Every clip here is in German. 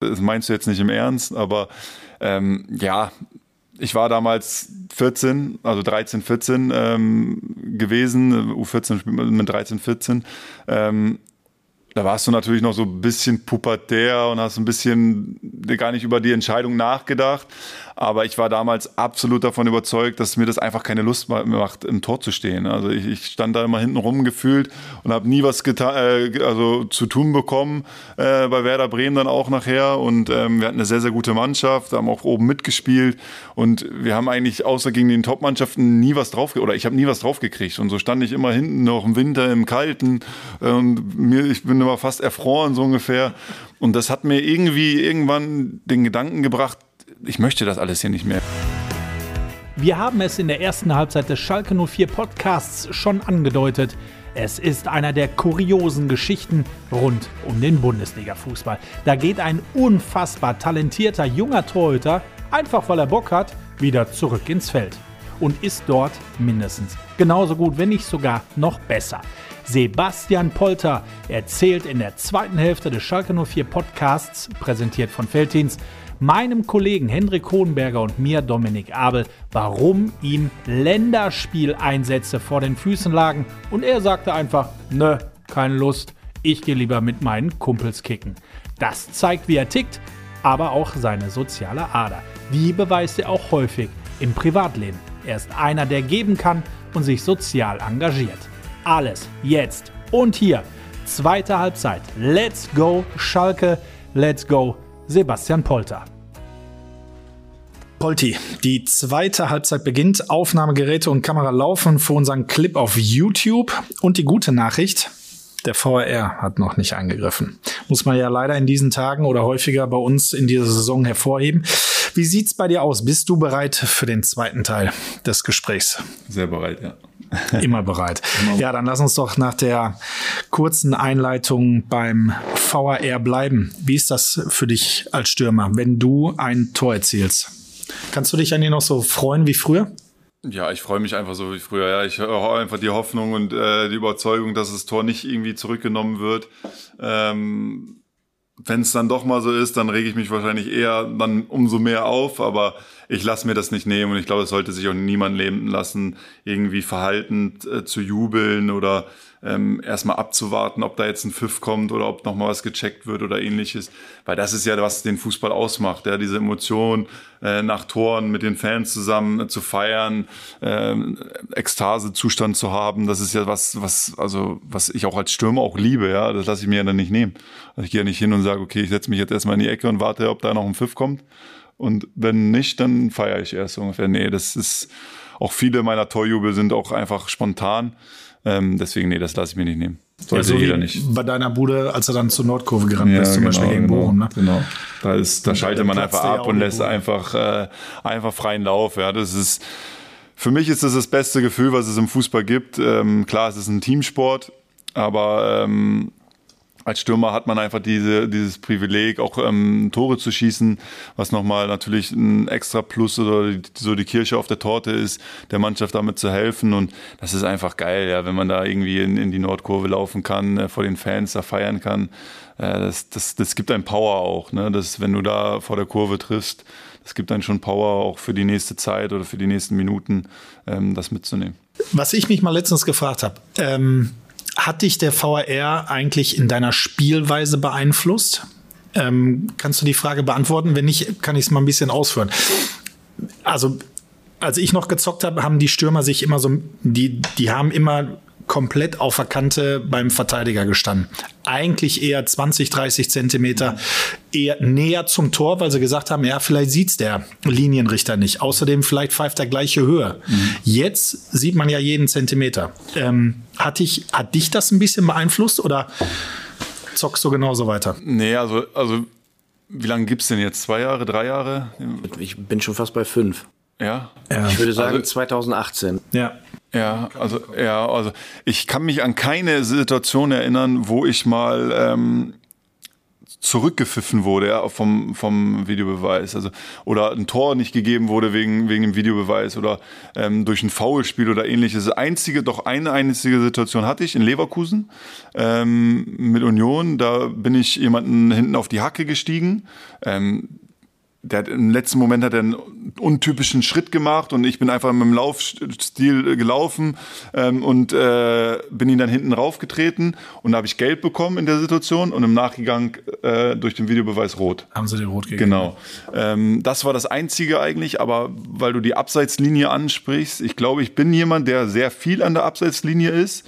Das meinst du jetzt nicht im Ernst, aber ähm, ja, ich war damals 14, also 13, 14 ähm, gewesen, U14 spielt man mit 13, 14. Ähm, da warst du natürlich noch so ein bisschen pubertär und hast ein bisschen gar nicht über die Entscheidung nachgedacht. Aber ich war damals absolut davon überzeugt, dass mir das einfach keine Lust macht, im Tor zu stehen. Also ich, ich stand da immer hinten rum gefühlt und habe nie was getan, äh, also zu tun bekommen äh, bei Werder Bremen dann auch nachher. Und ähm, wir hatten eine sehr, sehr gute Mannschaft, haben auch oben mitgespielt und wir haben eigentlich außer gegen den Top-Mannschaften nie was drauf, oder ich habe nie was draufgekriegt. Und so stand ich immer hinten noch im Winter im Kalten und mir, ich bin immer fast erfroren so ungefähr. Und das hat mir irgendwie irgendwann den Gedanken gebracht, ich möchte das alles hier nicht mehr. Wir haben es in der ersten Halbzeit des Schalke 04 Podcasts schon angedeutet. Es ist einer der kuriosen Geschichten rund um den Bundesliga-Fußball. Da geht ein unfassbar talentierter junger Torhüter, einfach weil er Bock hat, wieder zurück ins Feld. Und ist dort mindestens genauso gut, wenn nicht sogar noch besser. Sebastian Polter erzählt in der zweiten Hälfte des Schalke 04 Podcasts, präsentiert von Feldins, meinem Kollegen Hendrik Hohenberger und mir, Dominik Abel, warum ihm Länderspieleinsätze vor den Füßen lagen. Und er sagte einfach, nö, keine Lust, ich gehe lieber mit meinen Kumpels kicken. Das zeigt, wie er tickt, aber auch seine soziale Ader. Die beweist er auch häufig im Privatleben. Er ist einer, der geben kann und sich sozial engagiert. Alles jetzt und hier. Zweite Halbzeit. Let's go Schalke. Let's go Sebastian Polter. Polti, die zweite Halbzeit beginnt. Aufnahmegeräte und Kamera laufen für unseren Clip auf YouTube. Und die gute Nachricht, der VRR hat noch nicht eingegriffen. Muss man ja leider in diesen Tagen oder häufiger bei uns in dieser Saison hervorheben. Wie sieht's bei dir aus? Bist du bereit für den zweiten Teil des Gesprächs? Sehr bereit, ja. Immer bereit. Ja, dann lass uns doch nach der kurzen Einleitung beim VAR bleiben. Wie ist das für dich als Stürmer, wenn du ein Tor erzielst? Kannst du dich an ihn noch so freuen wie früher? Ja, ich freue mich einfach so wie früher. Ja, ich habe einfach die Hoffnung und äh, die Überzeugung, dass das Tor nicht irgendwie zurückgenommen wird. Ähm, wenn es dann doch mal so ist, dann rege ich mich wahrscheinlich eher dann umso mehr auf, aber ich lasse mir das nicht nehmen und ich glaube, es sollte sich auch niemand leben lassen, irgendwie verhaltend äh, zu jubeln oder ähm, erstmal abzuwarten, ob da jetzt ein Pfiff kommt oder ob nochmal was gecheckt wird oder ähnliches. Weil das ist ja, was den Fußball ausmacht, ja, diese Emotion äh, nach Toren mit den Fans zusammen äh, zu feiern, äh, Ekstasezustand zu haben, das ist ja was, was, also, was ich auch als Stürmer auch liebe, ja, das lasse ich mir ja dann nicht nehmen. Also ich gehe ja nicht hin und sage, okay, ich setze mich jetzt erstmal in die Ecke und warte, ob da noch ein Pfiff kommt. Und wenn nicht, dann feiere ich erst ungefähr. Nee, das ist auch viele meiner Torjubel sind auch einfach spontan. Ähm, deswegen, nee, das lasse ich mir nicht nehmen. Sollte ja, so jeder nicht. Bei deiner Bude, als er dann zur Nordkurve gerannt ja, ist, zum genau, Beispiel gegen genau, Bochum. Ne? Genau. Da, ist, da schaltet man einfach ab und lässt einfach, äh, einfach freien Lauf. Ja, das ist, für mich ist das das beste Gefühl, was es im Fußball gibt. Ähm, klar, es ist ein Teamsport, aber ähm, als Stürmer hat man einfach diese, dieses Privileg, auch ähm, Tore zu schießen, was nochmal natürlich ein extra Plus oder die, so die Kirche auf der Torte ist, der Mannschaft damit zu helfen. Und das ist einfach geil, ja, wenn man da irgendwie in, in die Nordkurve laufen kann, äh, vor den Fans da feiern kann. Äh, das, das, das gibt einen Power auch, ne? Das, wenn du da vor der Kurve triffst, das gibt einen schon Power auch für die nächste Zeit oder für die nächsten Minuten, ähm, das mitzunehmen. Was ich mich mal letztens gefragt habe, ähm hat dich der VAR eigentlich in deiner Spielweise beeinflusst? Ähm, kannst du die Frage beantworten? Wenn nicht, kann ich es mal ein bisschen ausführen. Also, als ich noch gezockt habe, haben die Stürmer sich immer so, die, die haben immer komplett auf der Kante beim Verteidiger gestanden. Eigentlich eher 20, 30 Zentimeter eher näher zum Tor, weil sie gesagt haben, ja, vielleicht sieht's der Linienrichter nicht. Außerdem vielleicht pfeift er gleiche Höhe. Mhm. Jetzt sieht man ja jeden Zentimeter. Ähm, hat, dich, hat dich das ein bisschen beeinflusst oder zockst du genauso weiter? Nee, also, also wie lange gibt's denn jetzt? Zwei Jahre, drei Jahre? Ich bin schon fast bei fünf. Ja. ja. Ich würde sagen also, 2018. Ja. Ja, also ja, also ich kann mich an keine Situation erinnern, wo ich mal ähm, zurückgepfiffen wurde ja, vom, vom Videobeweis. Also, oder ein Tor nicht gegeben wurde wegen, wegen dem Videobeweis oder ähm, durch ein Foulspiel oder ähnliches. Einzige, doch eine einzige Situation hatte ich in Leverkusen ähm, mit Union. Da bin ich jemanden hinten auf die Hacke gestiegen. Ähm, der hat im letzten Moment hat er einen untypischen Schritt gemacht und ich bin einfach mit dem Laufstil gelaufen ähm, und äh, bin ihn dann hinten raufgetreten und da habe ich Geld bekommen in der Situation und im Nachgang äh, durch den Videobeweis rot. Haben sie den rot gegeben? Genau. Ähm, das war das Einzige eigentlich, aber weil du die Abseitslinie ansprichst, ich glaube, ich bin jemand, der sehr viel an der Abseitslinie ist,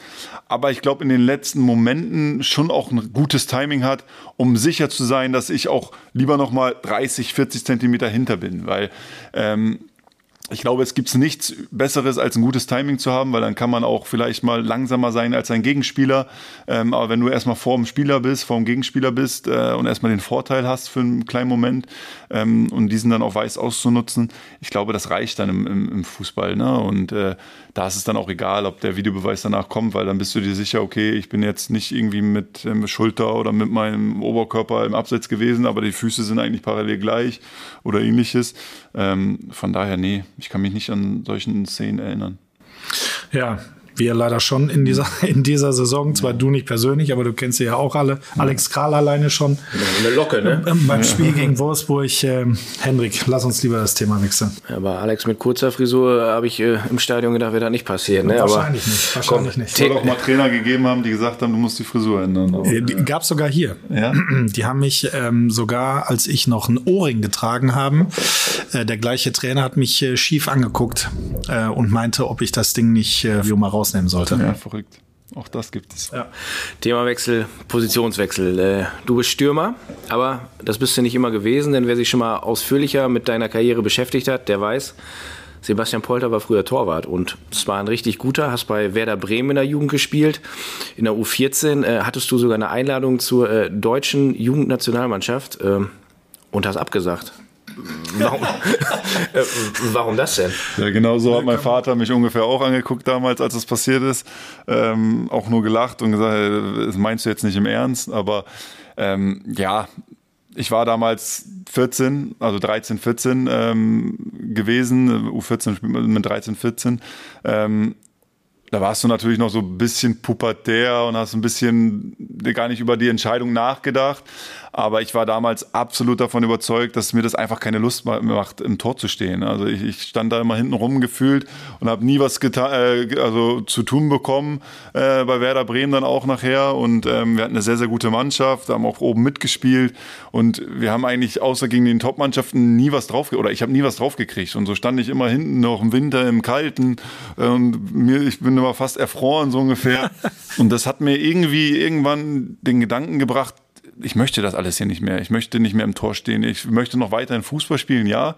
aber ich glaube in den letzten Momenten schon auch ein gutes Timing hat, um sicher zu sein, dass ich auch lieber nochmal 30, 40 Zentimeter hinter bin, weil ähm, ich glaube, es gibt nichts Besseres, als ein gutes Timing zu haben, weil dann kann man auch vielleicht mal langsamer sein als sein Gegenspieler. Ähm, aber wenn du erstmal vor dem Spieler bist, vor dem Gegenspieler bist äh, und erstmal den Vorteil hast für einen kleinen Moment ähm, und diesen dann auch weiß auszunutzen, ich glaube, das reicht dann im, im, im Fußball. Ne? Und äh, da ist es dann auch egal, ob der Videobeweis danach kommt, weil dann bist du dir sicher, okay, ich bin jetzt nicht irgendwie mit ähm, Schulter oder mit meinem Oberkörper im Abseits gewesen, aber die Füße sind eigentlich parallel gleich oder ähnliches. Ähm, von daher, nee, ich kann mich nicht an solchen Szenen erinnern. Ja, wir leider schon in dieser, in dieser Saison. Zwar du nicht persönlich, aber du kennst sie ja auch alle. Alex Kral alleine schon. Eine Locke, ne? Ähm, beim Spiel gegen Wolfsburg. Äh, Hendrik, lass uns lieber das Thema wechseln. Aber Alex mit kurzer Frisur habe ich äh, im Stadion gedacht, wird das nicht passieren. Ne? Wahrscheinlich aber, nicht. Wahrscheinlich nicht. Es soll auch mal Trainer gegeben haben, die gesagt haben, du musst die Frisur ändern. Aber, äh, die gab es sogar hier. Ja? Die haben mich ähm, sogar, als ich noch einen Ohrring getragen habe, äh, der gleiche Trainer hat mich äh, schief angeguckt äh, und meinte, ob ich das Ding nicht äh, mal rausnehmen sollte. Ja, verrückt. Auch das gibt es. Ja. Themawechsel, Positionswechsel. Äh, du bist Stürmer, aber das bist du nicht immer gewesen, denn wer sich schon mal ausführlicher mit deiner Karriere beschäftigt hat, der weiß, Sebastian Polter war früher Torwart und es war ein richtig guter, hast bei Werder Bremen in der Jugend gespielt. In der U14 äh, hattest du sogar eine Einladung zur äh, deutschen Jugendnationalmannschaft äh, und hast abgesagt. Warum, äh, warum das denn? Ja, genau so hat mein Vater mich ungefähr auch angeguckt damals, als es passiert ist. Ähm, auch nur gelacht und gesagt, das meinst du jetzt nicht im Ernst, aber ähm, ja, ich war damals 14, also 13, 14 ähm, gewesen, U14 mit 13, 14. Ähm, da warst du natürlich noch so ein bisschen pubertär und hast ein bisschen gar nicht über die Entscheidung nachgedacht. Aber ich war damals absolut davon überzeugt, dass mir das einfach keine Lust mehr macht, im Tor zu stehen. Also ich, ich stand da immer hinten rum gefühlt und habe nie was getan, äh, also zu tun bekommen äh, bei Werder Bremen dann auch nachher. Und ähm, wir hatten eine sehr, sehr gute Mannschaft, haben auch oben mitgespielt und wir haben eigentlich außer gegen den Top-Mannschaften nie was drauf, oder ich habe nie was draufgekriegt. Und so stand ich immer hinten noch im Winter im Kalten und mir, ich bin immer fast erfroren, so ungefähr. und das hat mir irgendwie irgendwann den Gedanken gebracht, ich möchte das alles hier nicht mehr. Ich möchte nicht mehr im Tor stehen. Ich möchte noch weiterhin Fußball spielen, ja,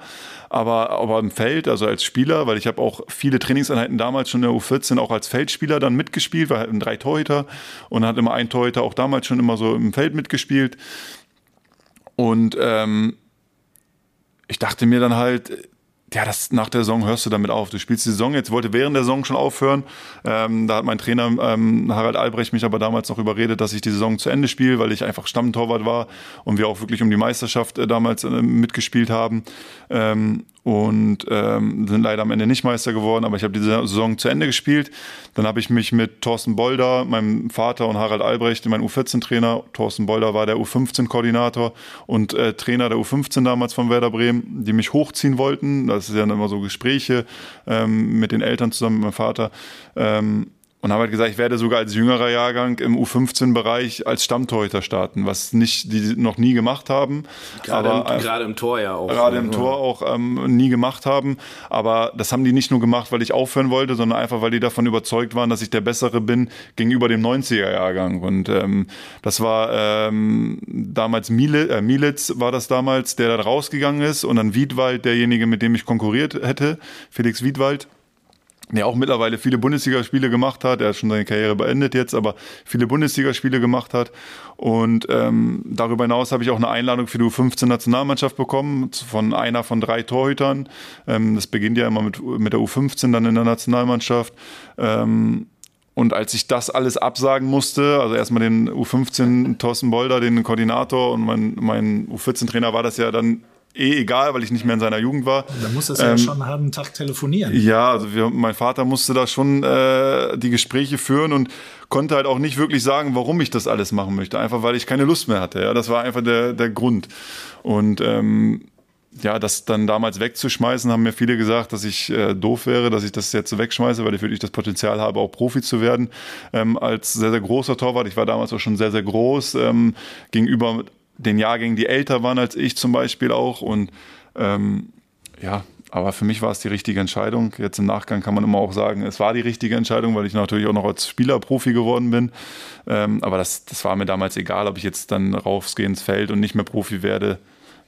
aber, aber im Feld, also als Spieler, weil ich habe auch viele Trainingseinheiten damals schon in der U14 auch als Feldspieler dann mitgespielt, war halt ein drei Torhüter und hat immer ein Torhüter auch damals schon immer so im Feld mitgespielt. Und ähm, ich dachte mir dann halt, ja, das nach der Saison hörst du damit auf. Du spielst die Saison jetzt, wollte während der Saison schon aufhören. Ähm, da hat mein Trainer ähm, Harald Albrecht mich aber damals noch überredet, dass ich die Saison zu Ende spiele, weil ich einfach Stammtorwart war und wir auch wirklich um die Meisterschaft äh, damals äh, mitgespielt haben. Ähm, und ähm, sind leider am Ende nicht Meister geworden, aber ich habe die Saison zu Ende gespielt. Dann habe ich mich mit Thorsten Bolder, meinem Vater und Harald Albrecht, mein U14-Trainer, Thorsten Bolder war der U15-Koordinator und äh, Trainer der U15 damals von Werder Bremen, die mich hochziehen wollten. Das ist ja immer so Gespräche ähm, mit den Eltern zusammen mit meinem Vater. Ähm, und haben halt gesagt, ich werde sogar als jüngerer Jahrgang im U15-Bereich als Stammtorhüter starten, was nicht die noch nie gemacht haben. Gerade, aber, im, gerade im Tor ja auch. Gerade im Tor auch ähm, nie gemacht haben. Aber das haben die nicht nur gemacht, weil ich aufhören wollte, sondern einfach, weil die davon überzeugt waren, dass ich der Bessere bin gegenüber dem 90er-Jahrgang. Und ähm, das war ähm, damals Miele, äh, Mielitz war das damals, der da rausgegangen ist und dann Wiedwald, derjenige, mit dem ich konkurriert hätte, Felix Wiedwald der auch mittlerweile viele Bundesligaspiele gemacht hat. Er hat schon seine Karriere beendet jetzt, aber viele Bundesligaspiele gemacht hat. Und ähm, darüber hinaus habe ich auch eine Einladung für die U15-Nationalmannschaft bekommen von einer von drei Torhütern. Ähm, das beginnt ja immer mit, mit der U15 dann in der Nationalmannschaft. Ähm, und als ich das alles absagen musste, also erstmal den U15 Thorsten Bolder, den Koordinator und mein, mein U14-Trainer war das ja dann eh egal, weil ich nicht mehr in seiner Jugend war. Da musstest du ähm, ja schon einen halben Tag telefonieren. Ja, also wir, mein Vater musste da schon äh, die Gespräche führen und konnte halt auch nicht wirklich sagen, warum ich das alles machen möchte. Einfach weil ich keine Lust mehr hatte. Ja, das war einfach der, der Grund. Und ähm, ja, das dann damals wegzuschmeißen, haben mir viele gesagt, dass ich äh, doof wäre, dass ich das jetzt wegschmeiße, weil ich wirklich das Potenzial habe, auch Profi zu werden. Ähm, als sehr, sehr großer Torwart, ich war damals auch schon sehr, sehr groß, ähm, gegenüber den Jahrgängen, die älter waren als ich zum Beispiel auch. Und ähm, ja, aber für mich war es die richtige Entscheidung. Jetzt im Nachgang kann man immer auch sagen, es war die richtige Entscheidung, weil ich natürlich auch noch als Spieler Profi geworden bin. Ähm, aber das, das war mir damals egal, ob ich jetzt dann rausgehe ins Feld und nicht mehr Profi werde.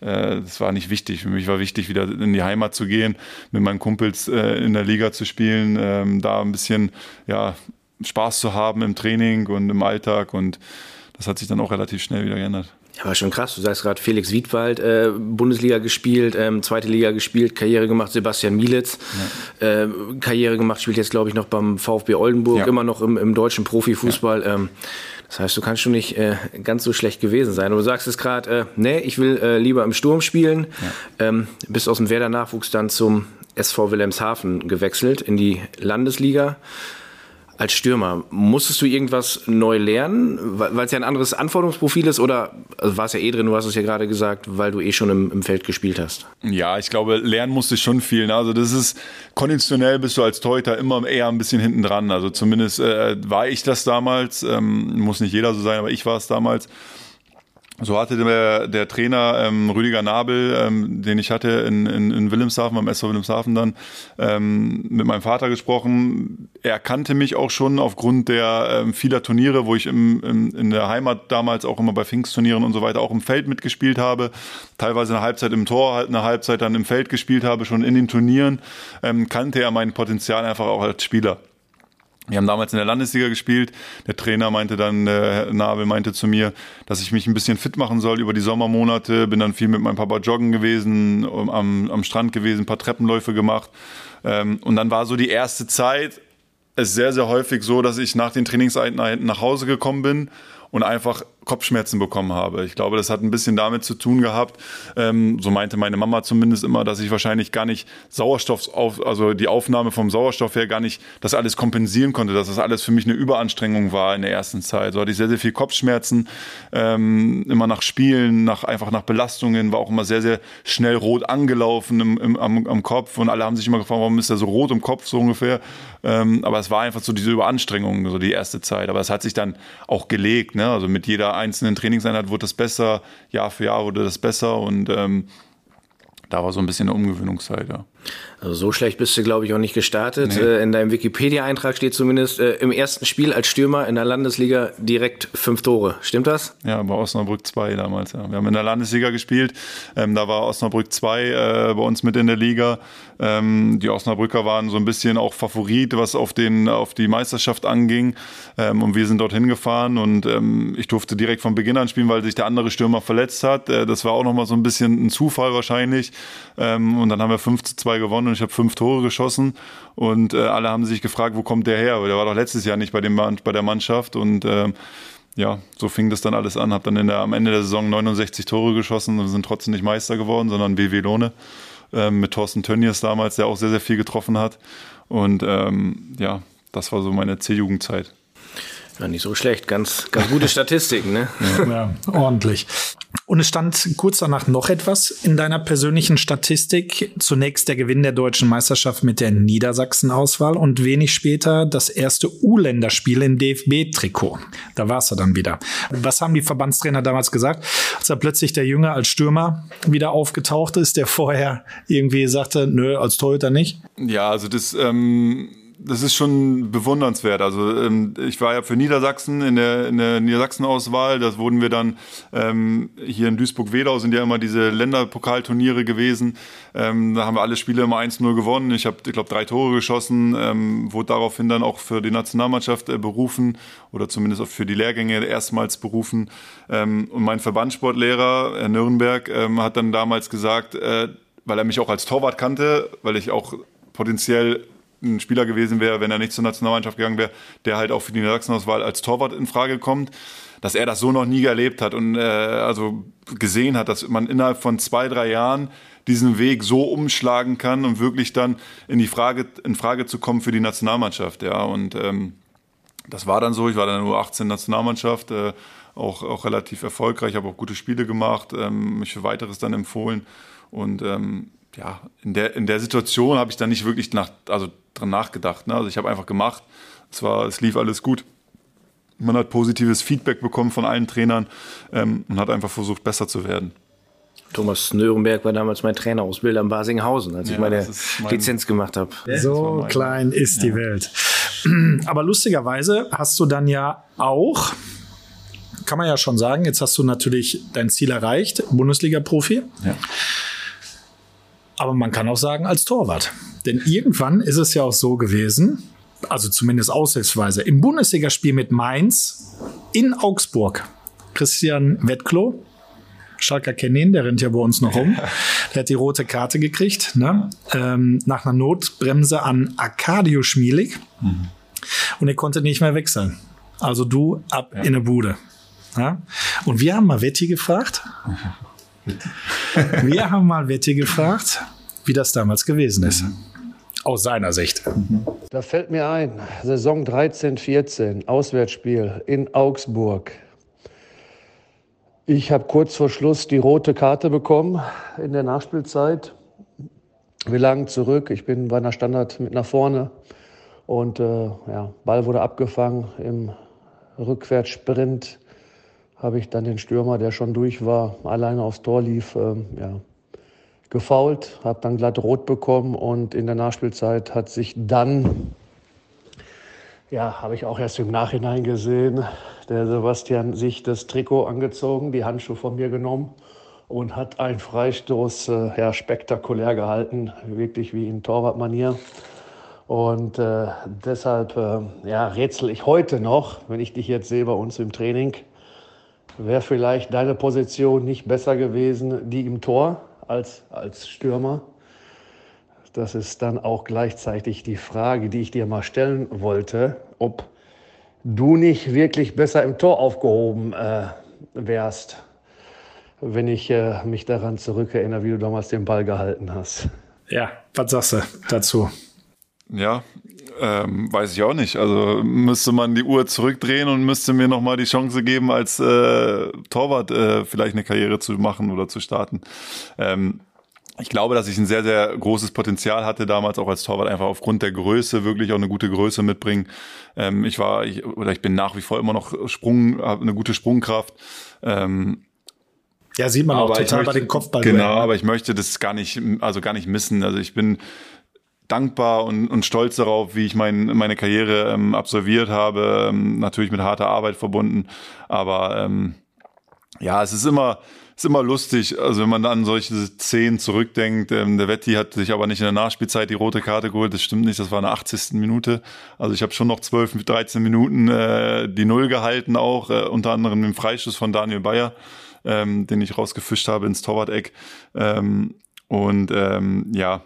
Äh, das war nicht wichtig. Für mich war wichtig, wieder in die Heimat zu gehen, mit meinen Kumpels äh, in der Liga zu spielen, ähm, da ein bisschen ja, Spaß zu haben im Training und im Alltag. Und das hat sich dann auch relativ schnell wieder geändert. Ja, war schon krass. Du sagst gerade Felix Wiedwald, äh, Bundesliga gespielt, ähm, zweite Liga gespielt, Karriere gemacht, Sebastian Mielitz, ja. äh, Karriere gemacht, spielt jetzt, glaube ich, noch beim VfB Oldenburg, ja. immer noch im, im deutschen Profifußball. Ja. Ähm, das heißt, du kannst schon nicht äh, ganz so schlecht gewesen sein. Und du sagst es gerade, äh, nee, ich will äh, lieber im Sturm spielen. Ja. Ähm, bist aus dem Werder-Nachwuchs dann zum SV Wilhelmshaven gewechselt in die Landesliga als Stürmer, musstest du irgendwas neu lernen, weil es ja ein anderes Anforderungsprofil ist oder also war es ja eh drin, du hast es ja gerade gesagt, weil du eh schon im, im, Feld gespielt hast? Ja, ich glaube, lernen musste ich schon viel. Ne? Also das ist konditionell bist du als Torhüter immer eher ein bisschen hinten dran. Also zumindest äh, war ich das damals, ähm, muss nicht jeder so sein, aber ich war es damals. So hatte der, der Trainer ähm, Rüdiger Nabel, ähm, den ich hatte in, in, in Wilhelmshaven, beim SV Wilhelmshaven dann, ähm, mit meinem Vater gesprochen. Er kannte mich auch schon aufgrund der ähm, vieler Turniere, wo ich im, im, in der Heimat damals auch immer bei Pfingstturnieren und so weiter auch im Feld mitgespielt habe. Teilweise eine Halbzeit im Tor, halt eine Halbzeit dann im Feld gespielt habe, schon in den Turnieren. Ähm, kannte er mein Potenzial einfach auch als Spieler. Wir haben damals in der Landesliga gespielt. Der Trainer meinte dann, Herr Nabel meinte zu mir, dass ich mich ein bisschen fit machen soll über die Sommermonate. Bin dann viel mit meinem Papa joggen gewesen, am, am Strand gewesen, ein paar Treppenläufe gemacht. Ähm, und dann war so die erste Zeit es sehr, sehr häufig so, dass ich nach den Trainingseinheiten nach Hause gekommen bin und einfach Kopfschmerzen bekommen habe. Ich glaube, das hat ein bisschen damit zu tun gehabt, ähm, so meinte meine Mama zumindest immer, dass ich wahrscheinlich gar nicht Sauerstoff, auf, also die Aufnahme vom Sauerstoff her gar nicht das alles kompensieren konnte, dass das alles für mich eine Überanstrengung war in der ersten Zeit. So hatte ich sehr, sehr viel Kopfschmerzen, ähm, immer nach Spielen, nach, einfach nach Belastungen, war auch immer sehr, sehr schnell rot angelaufen im, im, am, am Kopf und alle haben sich immer gefragt, warum ist er so rot im Kopf, so ungefähr. Ähm, aber es war einfach so diese Überanstrengung, so die erste Zeit. Aber es hat sich dann auch gelegt, ne? also mit jeder einzelnen Trainingseinheit wurde das besser, Jahr für Jahr wurde das besser und ähm, da war so ein bisschen eine Umgewöhnungszeit, ja. Also so schlecht bist du, glaube ich, auch nicht gestartet. Nee. Äh, in deinem Wikipedia-Eintrag steht zumindest äh, im ersten Spiel als Stürmer in der Landesliga direkt fünf Tore. Stimmt das? Ja, bei Osnabrück 2 damals. Ja. Wir haben in der Landesliga gespielt. Ähm, da war Osnabrück 2 äh, bei uns mit in der Liga. Ähm, die Osnabrücker waren so ein bisschen auch Favorit, was auf, den, auf die Meisterschaft anging. Ähm, und wir sind dorthin gefahren und ähm, ich durfte direkt von Beginn an spielen, weil sich der andere Stürmer verletzt hat. Äh, das war auch nochmal so ein bisschen ein Zufall wahrscheinlich. Ähm, und dann haben wir 5 zu 2 gewonnen und ich habe fünf Tore geschossen. Und äh, alle haben sich gefragt, wo kommt der her? Der war doch letztes Jahr nicht bei, dem, bei der Mannschaft. Und äh, ja, so fing das dann alles an. Habe dann in der, am Ende der Saison 69 Tore geschossen und sind trotzdem nicht Meister geworden, sondern BW Lohne äh, mit Thorsten Tönnies damals, der auch sehr, sehr viel getroffen hat. Und ähm, ja, das war so meine C-Jugendzeit. Ja, nicht so schlecht. Ganz, ganz gute Statistiken, ne? Ja, ordentlich. Und es stand kurz danach noch etwas in deiner persönlichen Statistik. Zunächst der Gewinn der deutschen Meisterschaft mit der Niedersachsen-Auswahl und wenig später das erste U-Länderspiel im DFB-Trikot. Da warst du dann wieder. Was haben die Verbandstrainer damals gesagt, als da plötzlich der Jünger als Stürmer wieder aufgetaucht ist, der vorher irgendwie sagte, nö, als Torhüter nicht? Ja, also das, ähm das ist schon bewundernswert. Also ähm, ich war ja für Niedersachsen in der, in der Niedersachsen-Auswahl. Das wurden wir dann ähm, hier in Duisburg-Wedau sind ja immer diese Länderpokalturniere gewesen. Ähm, da haben wir alle Spiele immer 1-0 gewonnen. Ich habe, ich glaube, drei Tore geschossen, ähm, wurde daraufhin dann auch für die Nationalmannschaft äh, berufen oder zumindest auch für die Lehrgänge erstmals berufen. Ähm, und mein Verbandssportlehrer, Herr Nürnberg, ähm, hat dann damals gesagt, äh, weil er mich auch als Torwart kannte, weil ich auch potenziell ein Spieler gewesen wäre, wenn er nicht zur Nationalmannschaft gegangen wäre, der halt auch für die Sachsenauswahl als Torwart in Frage kommt, dass er das so noch nie erlebt hat und äh, also gesehen hat, dass man innerhalb von zwei, drei Jahren diesen Weg so umschlagen kann und wirklich dann in die Frage, in Frage zu kommen für die Nationalmannschaft, ja. Und ähm, das war dann so. Ich war dann nur 18 Nationalmannschaft, äh, auch, auch relativ erfolgreich, habe auch gute Spiele gemacht, ähm, mich für weiteres dann empfohlen. Und ähm, ja, in der, in der Situation habe ich dann nicht wirklich nach, also dran nachgedacht. Ne? Also ich habe einfach gemacht. Es war, es lief alles gut. Man hat positives Feedback bekommen von allen Trainern ähm, und hat einfach versucht, besser zu werden. Thomas Nürnberg war damals mein Trainerausbilder in Basinghausen, als ja, ich meine mein Lizenz gemacht habe. So klein ist die ja. Welt. Aber lustigerweise hast du dann ja auch, kann man ja schon sagen, jetzt hast du natürlich dein Ziel erreicht, Bundesliga-Profi. Ja. Aber man kann auch sagen, als Torwart. Denn irgendwann ist es ja auch so gewesen, also zumindest aussichtsweise, im Bundesligaspiel mit Mainz in Augsburg. Christian Wettklo, Schalker kennen ihn, der rennt ja bei uns noch rum. Der hat die rote Karte gekriegt, ne? ähm, nach einer Notbremse an Arcadio Schmielig. Mhm. Und er konnte nicht mehr wechseln. Also du ab ja. in eine Bude. Ja? Und wir haben mal Wetti gefragt. Wir haben mal Wetti gefragt, wie das damals gewesen ist. Mhm. Aus seiner Sicht. Da fällt mir ein, Saison 13, 14, Auswärtsspiel in Augsburg. Ich habe kurz vor Schluss die rote Karte bekommen in der Nachspielzeit. Wir lagen zurück. Ich bin bei einer Standard mit nach vorne. Und äh, ja, Ball wurde abgefangen. Im Rückwärtssprint habe ich dann den Stürmer, der schon durch war, alleine aufs Tor lief, äh, ja, gefault, habe dann glatt rot bekommen und in der Nachspielzeit hat sich dann, ja, habe ich auch erst im Nachhinein gesehen, der Sebastian sich das Trikot angezogen, die Handschuhe von mir genommen und hat einen Freistoß äh, ja, spektakulär gehalten, wirklich wie in Torwartmanier. Und äh, deshalb äh, ja, rätsel ich heute noch, wenn ich dich jetzt sehe bei uns im Training, wäre vielleicht deine Position nicht besser gewesen, die im Tor als, als Stürmer. Das ist dann auch gleichzeitig die Frage, die ich dir mal stellen wollte, ob du nicht wirklich besser im Tor aufgehoben äh, wärst, wenn ich äh, mich daran zurückerinnere, wie du damals den Ball gehalten hast. Ja, was sagst du dazu? Ja, ähm, weiß ich auch nicht. Also müsste man die Uhr zurückdrehen und müsste mir nochmal die Chance geben, als äh, Torwart äh, vielleicht eine Karriere zu machen oder zu starten. Ähm, ich glaube, dass ich ein sehr, sehr großes Potenzial hatte damals auch als Torwart, einfach aufgrund der Größe, wirklich auch eine gute Größe mitbringen. Ähm, ich war, ich, oder ich bin nach wie vor immer noch Sprung, habe eine gute Sprungkraft. Ähm, ja, sieht man auch total möchte, bei den Kopfball. Genau, ne? aber ich möchte das gar nicht, also gar nicht missen. Also ich bin dankbar und, und stolz darauf, wie ich mein, meine Karriere ähm, absolviert habe. Ähm, natürlich mit harter Arbeit verbunden, aber ähm, ja, es ist immer, ist immer lustig, also wenn man an solche Szenen zurückdenkt. Ähm, der Wetti hat sich aber nicht in der Nachspielzeit die rote Karte geholt. Das stimmt nicht, das war in der 80. Minute. Also ich habe schon noch 12, 13 Minuten äh, die Null gehalten auch, äh, unter anderem den Freischuss von Daniel Bayer, ähm, den ich rausgefischt habe ins Torwart-Eck. Ähm, und ähm, ja,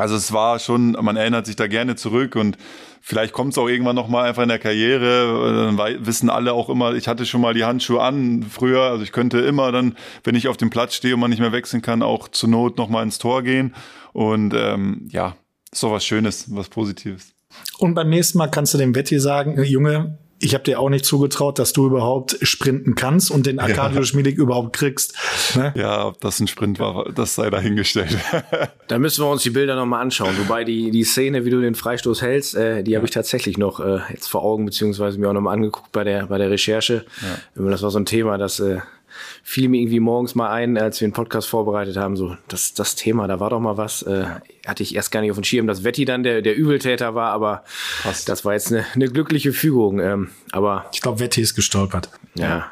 also es war schon, man erinnert sich da gerne zurück und vielleicht kommt es auch irgendwann nochmal einfach in der Karriere. Dann wissen alle auch immer, ich hatte schon mal die Handschuhe an früher. Also ich könnte immer dann, wenn ich auf dem Platz stehe und man nicht mehr wechseln kann, auch zur Not nochmal ins Tor gehen. Und ähm, ja, ist doch was Schönes, was Positives. Und beim nächsten Mal kannst du dem Wetti sagen, Junge, ich habe dir auch nicht zugetraut, dass du überhaupt sprinten kannst und den Arcadio Schmiedig überhaupt kriegst. Ne? Ja, ob das ein Sprint war, das sei dahingestellt. da müssen wir uns die Bilder nochmal anschauen. Wobei die, die Szene, wie du den Freistoß hältst, äh, die habe ich tatsächlich noch äh, jetzt vor Augen, beziehungsweise mir auch nochmal angeguckt bei der, bei der Recherche. Ja. Das war so ein Thema, das äh, fiel mir irgendwie morgens mal ein, als wir den Podcast vorbereitet haben, so das, das Thema, da war doch mal was. Äh, hatte ich erst gar nicht auf dem Schirm, dass Wetti dann der, der Übeltäter war, aber Passt. das war jetzt eine, eine glückliche Fügung. Ähm, aber ich glaube, Wetti ist gestolpert. Ja.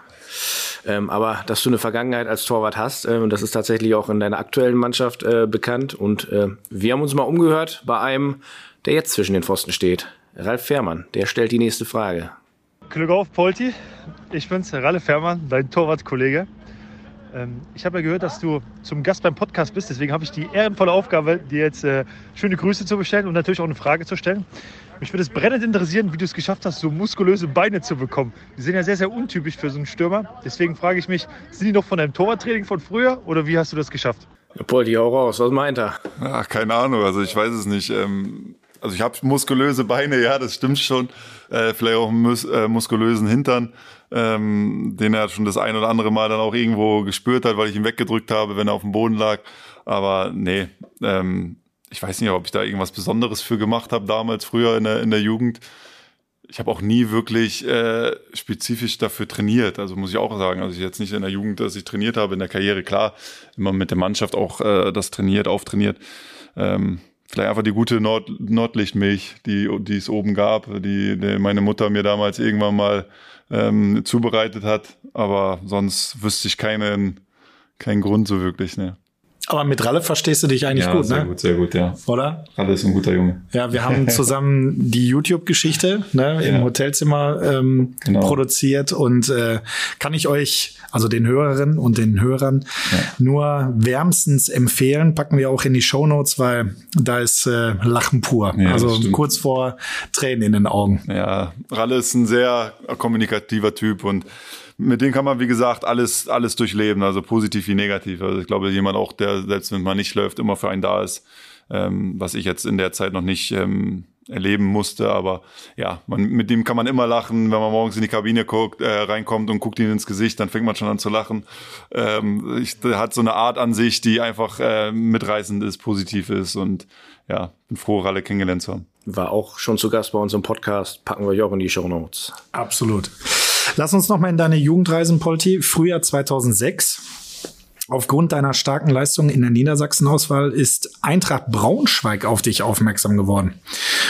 Ähm, aber dass du eine Vergangenheit als Torwart hast, äh, und das ist tatsächlich auch in deiner aktuellen Mannschaft äh, bekannt. Und äh, wir haben uns mal umgehört bei einem, der jetzt zwischen den Pfosten steht. Ralf Fährmann, der stellt die nächste Frage. Glück auf, Polti. Ich bin's, Ralle Fährmann, dein Torwartkollege. Ähm, ich habe ja gehört, dass du zum Gast beim Podcast bist. Deswegen habe ich die ehrenvolle Aufgabe, dir jetzt äh, schöne Grüße zu bestellen und natürlich auch eine Frage zu stellen. Mich würde es brennend interessieren, wie du es geschafft hast, so muskulöse Beine zu bekommen. Die sind ja sehr, sehr untypisch für so einen Stürmer. Deswegen frage ich mich, sind die noch von deinem Torwarttraining von früher oder wie hast du das geschafft? Ja, die auch raus. Was meint er? Ach, keine Ahnung. Also ich weiß es nicht. Ähm, also ich habe muskulöse Beine, ja, das stimmt schon. Äh, vielleicht auch einen mus äh, muskulösen Hintern, ähm, den er schon das ein oder andere Mal dann auch irgendwo gespürt hat, weil ich ihn weggedrückt habe, wenn er auf dem Boden lag. Aber nee, ähm, ich weiß nicht, ob ich da irgendwas Besonderes für gemacht habe damals, früher in der, in der Jugend. Ich habe auch nie wirklich äh, spezifisch dafür trainiert. Also muss ich auch sagen, also ich jetzt nicht in der Jugend, dass ich trainiert habe, in der Karriere klar, immer mit der Mannschaft auch äh, das trainiert, auftrainiert. Ähm, vielleicht einfach die gute Nord Nordlichtmilch, die, die es oben gab, die, die meine Mutter mir damals irgendwann mal ähm, zubereitet hat. Aber sonst wüsste ich keinen, keinen Grund so wirklich. Ne. Aber mit Ralle verstehst du dich eigentlich ja, gut, sehr ne? gut, sehr gut, ja. Oder? Ralle ist ein guter Junge. Ja, wir haben zusammen die YouTube-Geschichte ne, im Ja. Hotelzimmer ähm, Genau. produziert und äh, kann ich euch, also den Hörerinnen und den Hörern, nur wärmstens empfehlen. Packen wir auch in die Shownotes, weil da ist äh, Lachen pur. Ja, also kurz vor Tränen in den Augen. Ja, Ralle ist ein sehr kommunikativer Typ und mit dem kann man, wie gesagt, alles, alles durchleben, also positiv wie negativ. Also ich glaube, jemand auch, der selbst wenn man nicht läuft, immer für einen da ist, ähm, was ich jetzt in der Zeit noch nicht ähm, erleben musste. Aber ja, man, mit dem kann man immer lachen, wenn man morgens in die Kabine guckt, äh, reinkommt und guckt ihn ins Gesicht, dann fängt man schon an zu lachen. Ähm, ich, der hat so eine Art an sich, die einfach äh, mitreißend ist, positiv ist und ja, bin froh, Ralle kennengelernt zu haben. War auch schon zu Gast bei uns im Podcast. Packen wir euch auch in die Show Notes. Absolut. Lass uns noch mal in deine Jugend reisen, Polti. Frühjahr 2006. Aufgrund deiner starken Leistung in der Niedersachsen-Auswahl ist Eintracht Braunschweig auf dich aufmerksam geworden.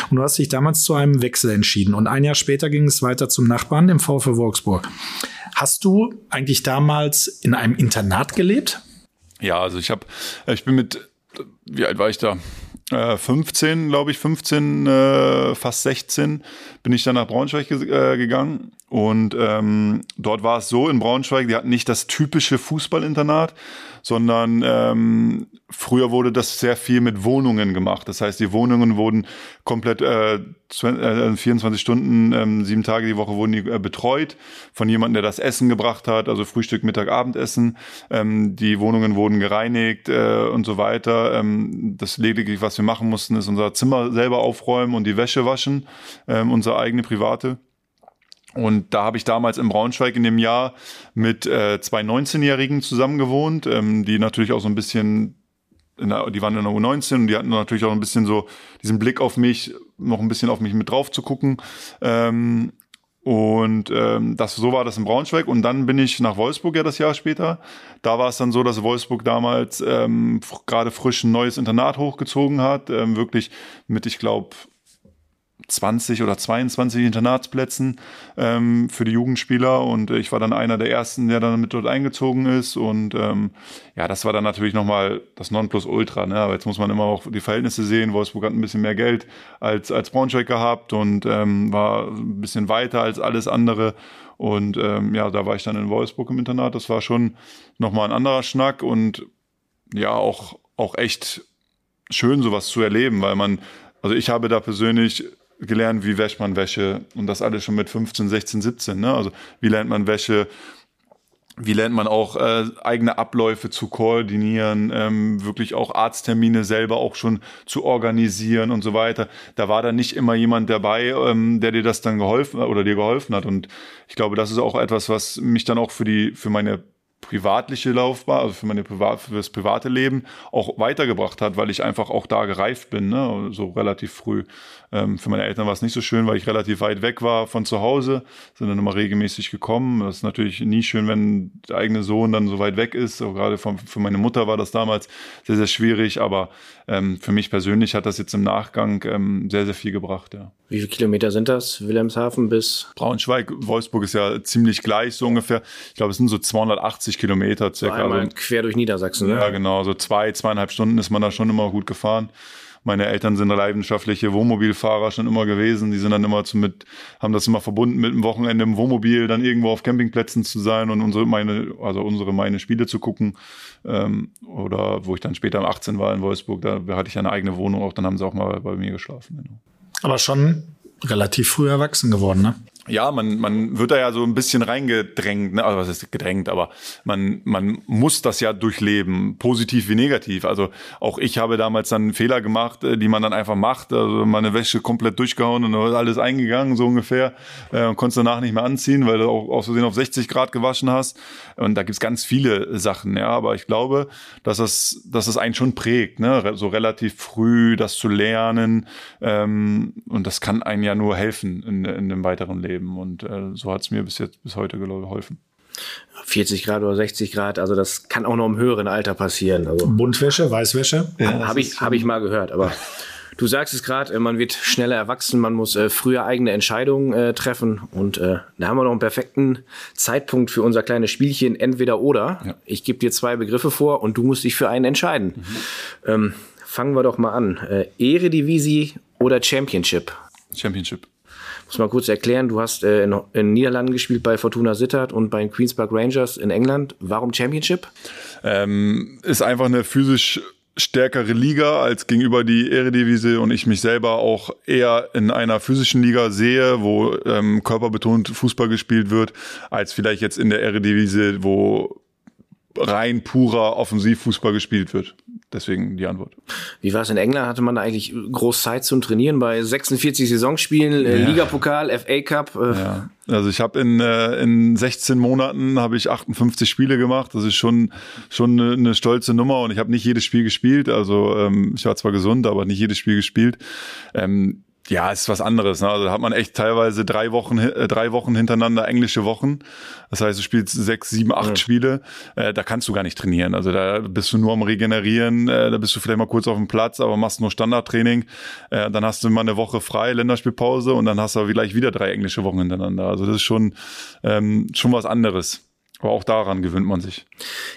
Und du hast dich damals zu einem Wechsel entschieden. Und ein Jahr später ging es weiter zum Nachbarn, dem VfL Wolfsburg. Hast du eigentlich damals in einem Internat gelebt? Ja, also ich habe, ich bin mit, wie alt war ich da? Äh, 15, glaube ich, 15, äh, fast 16, bin ich dann nach Braunschweig ge äh, gegangen. Und ähm, dort war es so in Braunschweig, die hatten nicht das typische Fußballinternat, sondern ähm, früher wurde das sehr viel mit Wohnungen gemacht. Das heißt, die Wohnungen wurden komplett äh, 20, äh, 24 Stunden, ähm, sieben Tage die Woche wurden die äh, betreut von jemandem, der das Essen gebracht hat, also Frühstück, Mittag, Abendessen. Ähm, die Wohnungen wurden gereinigt äh, und so weiter. Ähm, das lediglich, was wir machen mussten, ist unser Zimmer selber aufräumen und die Wäsche waschen, ähm, unsere eigene private. Und da habe ich damals in Braunschweig in dem Jahr mit äh, zwei 19-Jährigen zusammen gewohnt, ähm, die natürlich auch so ein bisschen, der, die waren in der U19 und die hatten natürlich auch ein bisschen so diesen Blick auf mich, noch ein bisschen auf mich mit drauf zu gucken. Ähm, und ähm, das, so war das in Braunschweig. Und dann bin ich nach Wolfsburg ja das Jahr später. Da war es dann so, dass Wolfsburg damals ähm, gerade frisch ein neues Internat hochgezogen hat. Ähm, wirklich mit, ich glaube, 20 oder 22 Internatsplätzen ähm, für die Jugendspieler. Und ich war dann einer der ersten, der dann mit dort eingezogen ist. Und ähm, ja, das war dann natürlich nochmal das Nonplusultra, ne? aber jetzt muss man immer auch die Verhältnisse sehen, Wolfsburg hat ein bisschen mehr Geld als, als Braunschweig gehabt und ähm, war ein bisschen weiter als alles andere. Und ähm, ja, da war ich dann in Wolfsburg im Internat, das war schon nochmal ein anderer Schnack und ja, auch, auch echt schön, sowas zu erleben, weil man, also ich habe da persönlich gelernt, wie wäscht man Wäsche und das alles schon mit 15, 16, 17. Ne? Also wie lernt man Wäsche, wie lernt man auch äh, eigene Abläufe zu koordinieren, ähm, wirklich auch Arzttermine selber auch schon zu organisieren und so weiter. Da war dann nicht immer jemand dabei, ähm, der dir das dann geholfen oder dir geholfen hat. Und ich glaube, das ist auch etwas, was mich dann auch für die für meine privatliche Laufbahn, also für meine Privat, für das private Leben auch weitergebracht hat, weil ich einfach auch da gereift bin, ne? so relativ früh. Ähm, für meine Eltern war es nicht so schön, weil ich relativ weit weg war von zu Hause, sind dann immer regelmäßig gekommen. Das ist natürlich nie schön, wenn der eigene Sohn dann so weit weg ist. So gerade von, für meine Mutter war das damals sehr, sehr schwierig, aber ähm, für mich persönlich hat das jetzt im Nachgang ähm, sehr, sehr viel gebracht, ja. Wie viele Kilometer sind das? Wilhelmshaven bis Braunschweig, Wolfsburg ist ja ziemlich gleich, so ungefähr. Ich glaube, es sind so 280 Kilometer circa. einmal Also, quer durch Niedersachsen. Ne? ja, genau, so zwei, zweieinhalb Stunden ist man da schon immer gut gefahren. Meine Eltern sind leidenschaftliche Wohnmobilfahrer schon immer gewesen. Die sind dann immer zu mit, haben das immer verbunden mit einem Wochenende im Wohnmobil, dann irgendwo auf Campingplätzen zu sein und unsere, meine, also unsere, meine Spiele zu gucken. Ähm, oder wo ich dann später 18 war in Wolfsburg, da hatte ich eine eigene Wohnung auch, dann haben sie auch mal bei mir geschlafen. Genau. Aber schon relativ früh erwachsen geworden, ne? Ja, man, man wird da ja so ein bisschen reingedrängt, ne? also was ist gedrängt, aber man, man muss das ja durchleben, positiv wie negativ. Also auch ich habe damals dann Fehler gemacht, äh, die man dann einfach macht. Also meine Wäsche komplett durchgehauen und alles eingegangen, so ungefähr. Äh, und konntest danach nicht mehr anziehen, weil du auch aus Versehen auf 60 Grad gewaschen hast. Und da gibt's ganz viele Sachen, ja. Aber ich glaube, dass das, dass das einen schon prägt, ne? So relativ früh das zu lernen. Ähm, und das kann einem ja nur helfen in, in dem weiteren Leben leben. Und äh, so hat es mir bis jetzt bis heute geholfen. 40 Grad oder 60 Grad, also das kann auch noch im höheren Alter passieren. Also Buntwäsche, Weißwäsche? Ja, habe ich, hab ich mal gehört, aber du sagst es gerade, äh, man wird schneller erwachsen, man muss äh, früher eigene Entscheidungen äh, treffen und äh, da haben wir noch einen perfekten Zeitpunkt für unser kleines Spielchen entweder oder. Ja. Ich gebe dir zwei Begriffe vor und du musst dich für einen entscheiden. Mhm. Ähm, fangen wir doch mal an. Äh, Eredivisie oder Championship? Championship muss mal kurz erklären, du hast äh, in, in Niederlanden gespielt bei Fortuna Sittard und bei Queens Park Rangers in England. Warum Championship? Ähm, ist einfach eine physisch stärkere Liga als gegenüber die Eredivisie und ich mich selber auch eher in einer physischen Liga sehe, wo ähm, körperbetont Fußball gespielt wird, als vielleicht jetzt in der Eredivisie, wo rein purer Offensivfußball gespielt wird. Deswegen die Antwort. Wie war es in England? Hatte man da eigentlich groß Zeit zum Trainieren bei 46 Saisonspielen, äh, ja. Ligapokal, FA Cup? Äh. Ja. Also ich habe in, äh, in 16 Monaten habe ich 58 Spiele gemacht. Das ist schon schon eine, eine stolze Nummer und ich habe nicht jedes Spiel gespielt. Also ähm, ich war zwar gesund, aber nicht jedes Spiel gespielt. Ähm, ja, ist was anderes. Ne? Also da hat man echt teilweise drei Wochen, äh, drei Wochen hintereinander englische Wochen. Das heißt, du spielst sechs, sieben, acht ja. Spiele. Äh, da kannst du gar nicht trainieren. Also da bist du nur am Regenerieren. Äh, da bist du vielleicht mal kurz auf dem Platz, aber machst nur Standardtraining. Äh, dann hast du mal eine Woche frei, Länderspielpause und dann hast du vielleicht wieder drei englische Wochen hintereinander. Also das ist schon ähm, schon was anderes. Aber auch daran gewöhnt man sich.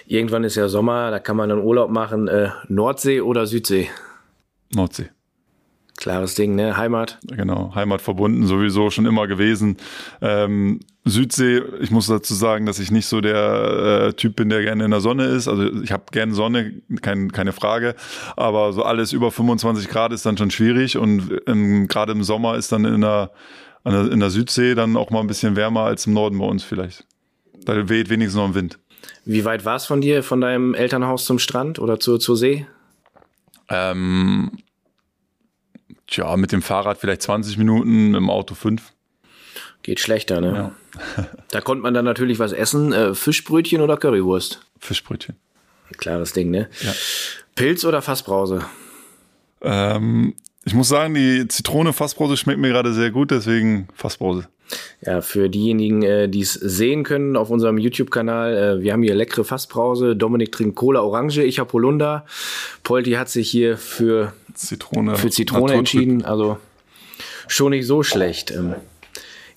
Irgendwann ist ja Sommer, da kann man dann Urlaub machen. Äh, Nordsee oder Südsee? Nordsee. Klares Ding, ne? Heimat. Genau, Heimat verbunden, sowieso schon immer gewesen. Ähm, Südsee, ich muss dazu sagen, dass ich nicht so der äh, Typ bin, der gerne in der Sonne ist. Also ich habe gerne Sonne, kein, keine Frage. Aber so alles über 25 Grad ist dann schon schwierig. Und ähm, gerade im Sommer ist dann in der, in der Südsee dann auch mal ein bisschen wärmer als im Norden bei uns vielleicht. Da weht wenigstens noch ein Wind. Wie weit war es von dir, von deinem Elternhaus zum Strand oder zur, zur See? Ähm, Tja, mit dem Fahrrad vielleicht 20 Minuten, im Auto 5. Geht schlechter, ne? Ja. da konnte man dann natürlich was essen. Äh, Fischbrötchen oder Currywurst? Fischbrötchen. Klares Ding, ne? Ja. Pilz oder Fassbrause? Ähm, ich muss sagen, die Zitrone-Fassbrause schmeckt mir gerade sehr gut, deswegen Fassbrause. Ja, für diejenigen, äh, die es sehen können auf unserem YouTube-Kanal, äh, wir haben hier leckere Fassbrause. Dominik trinkt Cola Orange, ich habe Holunder. Polti hat sich hier für Zitrone, für Zitrone entschieden. Also schon nicht so schlecht. Ähm,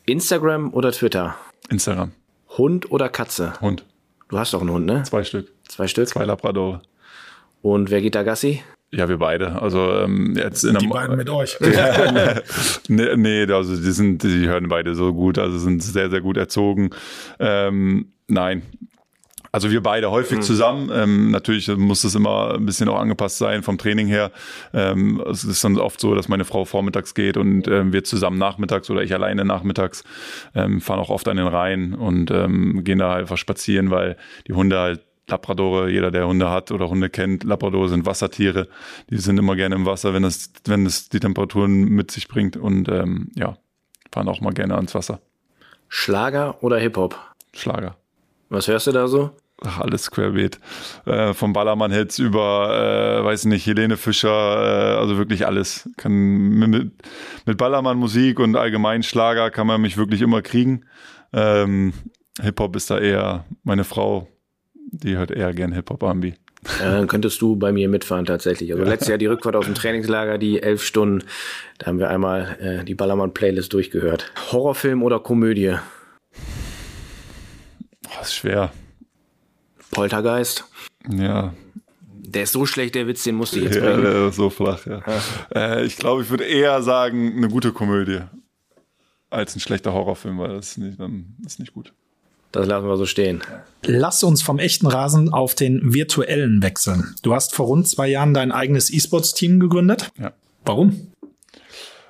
Instagram oder Twitter? Instagram. Hund oder Katze? Hund. Du hast doch einen Hund, ne? Zwei Stück. Zwei Stück? Zwei Labradore. Und wer geht da Gassi? Ja, wir beide. Also ähm, jetzt in die beiden mit euch. nee, nee, also die sind, die hören beide so gut, also sind sehr, sehr gut erzogen. Ähm, nein, also wir beide häufig mhm. zusammen. Ähm, natürlich muss das immer ein bisschen auch angepasst sein vom Training her. Ähm, es ist dann oft so, dass meine Frau vormittags geht und ähm, wir zusammen nachmittags oder ich alleine nachmittags ähm, fahren auch oft an den Rhein und ähm, gehen da einfach spazieren, weil die Hunde halt Labradore, jeder, der Hunde hat oder Hunde kennt, Labradore sind Wassertiere. Die sind immer gerne im Wasser, wenn es, wenn es die Temperaturen mit sich bringt und ähm, ja, fahren auch mal gerne ans Wasser. Schlager oder Hip-Hop? Schlager. Was hörst du da so? Ach, alles querbeet. Äh, vom Ballermann-Hits über, äh, weiß nicht, Helene Fischer, äh, also wirklich alles. Kann, mit, mit Ballermann-Musik und allgemein Schlager kann man mich wirklich immer kriegen. Ähm, Hip-Hop ist da eher meine Frau, die hört eher gern Hip-Hop R&B. dann könntest du bei mir mitfahren tatsächlich. Also letztes Jahr die Rückfahrt aus dem Trainingslager, die elf Stunden, da haben wir einmal äh, die Ballermann-Playlist durchgehört. Horrorfilm oder Komödie? Oh, ist schwer. Poltergeist. Ja. Der ist so schlecht, der Witz, den musste ich jetzt Ja, bringen. der ist so flach, ja. Äh, ich glaube, ich würde eher sagen, eine gute Komödie als ein schlechter Horrorfilm, weil das ist nicht, dann ist nicht gut. Das lassen wir so stehen. Lass uns vom echten Rasen auf den virtuellen wechseln. Du hast vor rund zwei Jahren dein eigenes E-Sports-Team gegründet. Ja. Warum?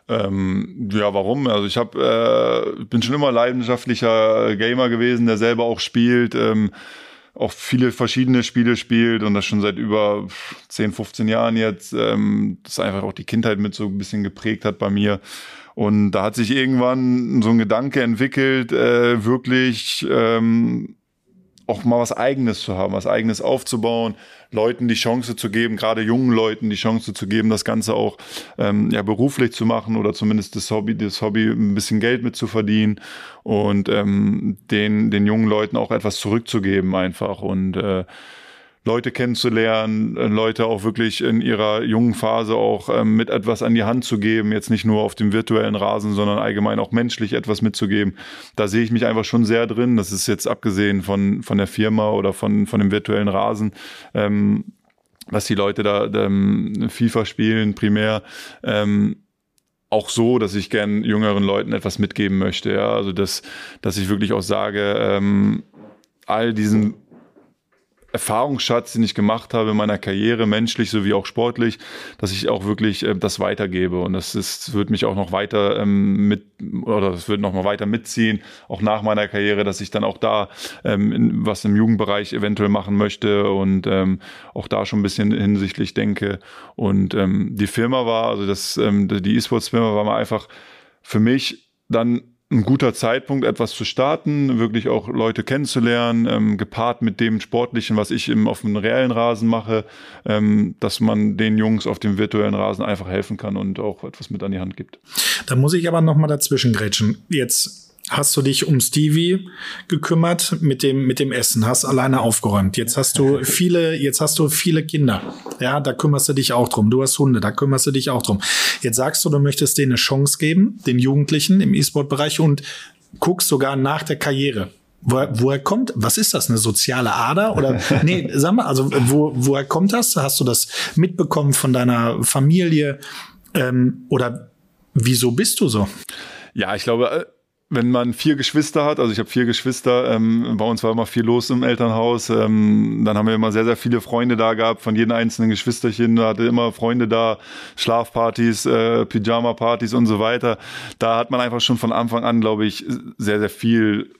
Ähm, ja, warum? Also ich hab, äh, bin schon immer leidenschaftlicher Gamer gewesen, der selber auch spielt, ähm, auch viele verschiedene Spiele spielt und das schon seit über 10, 15 Jahren jetzt. Ähm, das einfach auch die Kindheit mit so ein bisschen geprägt hat bei mir. Und da hat sich irgendwann so ein Gedanke entwickelt, äh, wirklich ähm, auch mal was Eigenes zu haben, was Eigenes aufzubauen, Leuten die Chance zu geben, gerade jungen Leuten die Chance zu geben, das Ganze auch ähm, ja beruflich zu machen oder zumindest das Hobby, das Hobby ein bisschen Geld mit zu verdienen und ähm, den den jungen Leuten auch etwas zurückzugeben einfach. Und äh, Leute kennenzulernen, äh, Leute auch wirklich in ihrer jungen Phase auch ähm, mit etwas an die Hand zu geben, jetzt nicht nur auf dem virtuellen Rasen, sondern allgemein auch menschlich etwas mitzugeben. Da sehe ich mich einfach schon sehr drin. Das ist jetzt abgesehen von, von der Firma oder von, von dem virtuellen Rasen. Ähm, dass die Leute da ähm, FIFA spielen, primär. Ähm, auch so, dass ich gern jüngeren Leuten etwas mitgeben möchte. Ja, also dass, dass ich wirklich auch sage, ähm, all diesen Erfahrungsschatz, den ich gemacht habe in meiner Karriere, menschlich sowie auch sportlich, dass ich auch wirklich äh, das weitergebe. Und das ist, wird mich auch noch weiter ähm, mit, oder das wird noch mal weiter mitziehen, auch nach meiner Karriere, dass ich dann auch da ähm, in, was im Jugendbereich eventuell machen möchte und ähm, auch da schon ein bisschen hinsichtlich denke. Und ähm, die Firma war, also das, ähm, die E-Sports-Firma war mal einfach für mich dann ein guter Zeitpunkt, etwas zu starten, wirklich auch Leute kennenzulernen, ähm, gepaart mit dem Sportlichen, was ich im, auf dem reellen Rasen mache, ähm, dass man den Jungs auf dem virtuellen Rasen einfach helfen kann und auch etwas mit an die Hand gibt. Da muss ich aber noch mal dazwischen grätschen. Jetzt hast du dich um Stevie gekümmert mit dem mit dem Essen, hast alleine aufgeräumt. Jetzt hast du viele, jetzt hast du viele Kinder. Ja, da kümmerst du dich auch drum. Du hast Hunde, da kümmerst du dich auch drum. Jetzt sagst du, du möchtest denen eine Chance geben, den Jugendlichen im E-Sport-Bereich und guckst sogar nach der Karriere. Woher, woher kommt, was ist das, eine soziale Ader? Oder nee, sag mal, also wo, woher kommt das? Hast du das mitbekommen von deiner Familie? Ähm, oder wieso bist du so? Ja, ich glaube, äh, wenn man vier Geschwister hat, also ich habe vier Geschwister, ähm, bei uns war immer viel los im Elternhaus, ähm, dann haben wir immer sehr, sehr viele Freunde da gehabt, von jedem einzelnen Geschwisterchen, da hatte immer Freunde da, Schlafpartys, äh, Pyjama-Partys und so weiter. Da hat man einfach schon von Anfang an, glaube ich, sehr, sehr viel